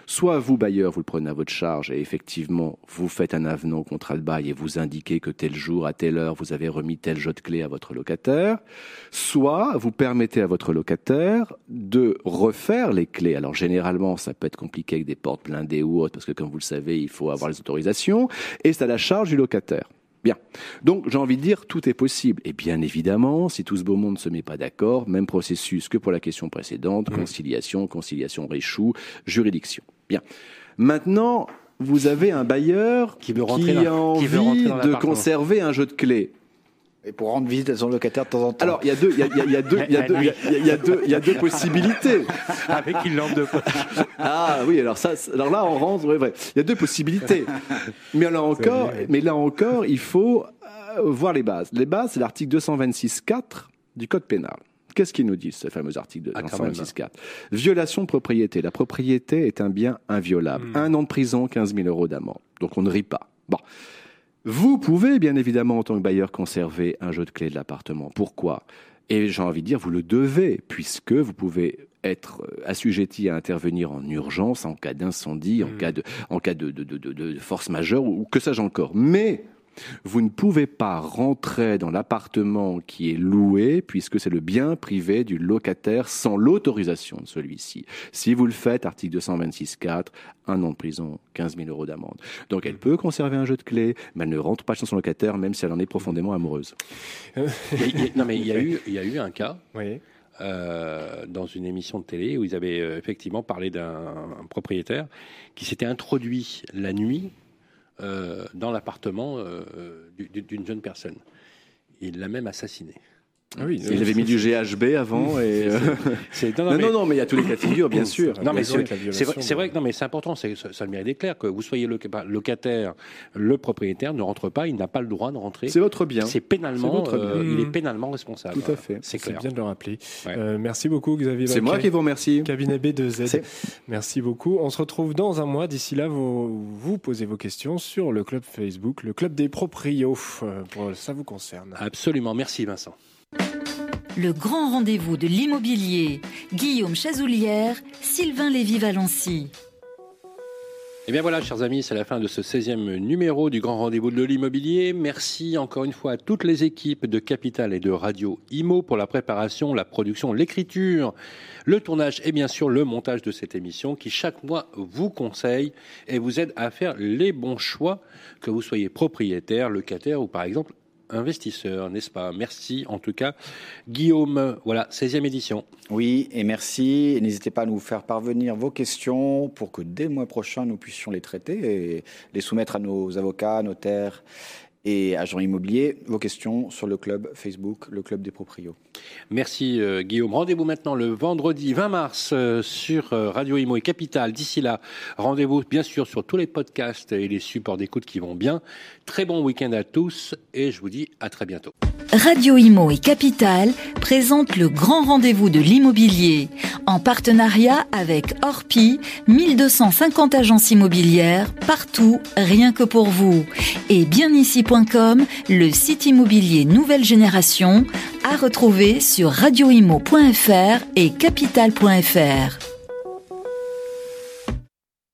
Soit vous, bailleur, vous le prenez à votre charge et effectivement, vous faites un avenant au contrat de bail et vous indiquez que tel jour, à telle heure, vous avez remis tel jeu de clé à votre locataire. Soit vous permettez à votre locataire de refaire les clés. Alors généralement, ça peut être compliqué avec des portes blindées ou autres parce que comme vous le savez, il faut avoir les autorisations et c'est à la charge du locataire. Bien. Donc, j'ai envie de dire, tout est possible. Et bien évidemment, si tout ce beau monde ne se met pas d'accord, même processus que pour la question précédente, conciliation, conciliation réchoue, juridiction. Bien. Maintenant, vous avez un bailleur qui, rentrer a dans- envie qui veut rentrer dans de conserver un jeu de clés. Et pour rendre visite à son locataire de temps en temps. Alors, il y a deux, il y a, il y a- a deux, il y a deux, il y a- il y a deux, il y a deux possibilités. Avec une lampe de poche. Ah oui, alors ça, alors là, on rentre, vrai. Il y a deux possibilités. Mais là encore, mais là encore, il faut euh, voir les bases. Les bases, c'est l'article 226.4 du Code pénal. Qu'est-ce qu'il nous dit, ce fameux article Ah, même. 226.4 Violation de propriété. La propriété est un bien inviolable. Hmm. Un an de prison, 15 000 euros d'amende. Donc on ne rit pas. Bon. Vous pouvez bien évidemment en tant que bailleur conserver un jeu de clés de l'appartement. Pourquoi? Et j'ai envie de dire, vous le devez, puisque vous pouvez être euh, assujetti à intervenir en urgence en cas d'incendie, en cas de, en cas de, de, de, de- de force majeure ou que sais-je encore. Mais Vous ne pouvez pas rentrer dans l'appartement qui est loué puisque c'est le bien privé du locataire sans l'autorisation de celui-ci. Si vous le faites, article 226.4, un an de prison, 15 000 euros d'amende. Donc elle peut conserver un jeu de clés, mais elle ne rentre pas chez son locataire même si elle en est profondément amoureuse. non mais il y a eu, il y a eu un cas. Euh, dans une émission de télé où ils avaient euh, effectivement parlé d'un propriétaire qui s'était introduit la nuit euh, dans l'appartement d'une jeune personne. Il l'a même assassiné. Ah oui, il avait mis du GHB avant et non, non, non, mais... il y a tous les cas de figure, bien sûr. Non, mais c'est vrai, non, mais c'est important, ça, ça le mérite clair que vous soyez locataire, le propriétaire ne rentre pas, il n'a pas le droit de rentrer. C'est votre bien. C'est pénalement, euh, il est pénalement responsable. Tout à fait. C'est clair. bien de le rappeler. Euh, merci beaucoup, Xavier. C'est moi qui vous remercie. Cabinet B2Z. Merci beaucoup. On se retrouve dans un mois. D'ici là, vous, vous posez vos questions sur le club Facebook, le club des proprios. Euh, pour, ça vous concerne. Absolument. Merci, Vincent. Le grand rendez-vous de l'immobilier. Guillaume Chazoulière, Sylvain Lévy-Valency. Et eh bien voilà, chers amis, c'est la fin de ce 16e numéro du Grand Rendez-vous de l'immobilier. Merci encore une fois à toutes les équipes de Capital et de Radio Imo pour la préparation, la production, l'écriture, le tournage et bien sûr le montage de cette émission qui chaque mois vous conseille et vous aide à faire les bons choix, que vous soyez propriétaire, locataire ou par exemple investisseurs, n'est-ce pas? Merci en tout cas. Guillaume, voilà, 16e édition. Oui, et merci. N'hésitez pas à nous faire parvenir vos questions pour que dès le mois prochain, nous puissions les traiter et les soumettre à nos avocats, notaires et agents immobiliers. Vos questions sur le club Facebook, le club des proprios. Merci euh, Guillaume. Rendez-vous maintenant le vendredi 20 mars euh, sur euh, Radio Imo et Capital. D'ici là, rendez-vous bien sûr sur tous les podcasts et les supports d'écoute qui vont bien. Très bon week-end à tous et je vous dis à très bientôt. Radio Imo et Capital présentent le grand rendez-vous de l'immobilier en partenariat avec Orpi, 1250 agences immobilières partout, rien que pour vous. Et bienici.com, le site immobilier nouvelle génération à retrouver sur radioimo.fr et capital.fr.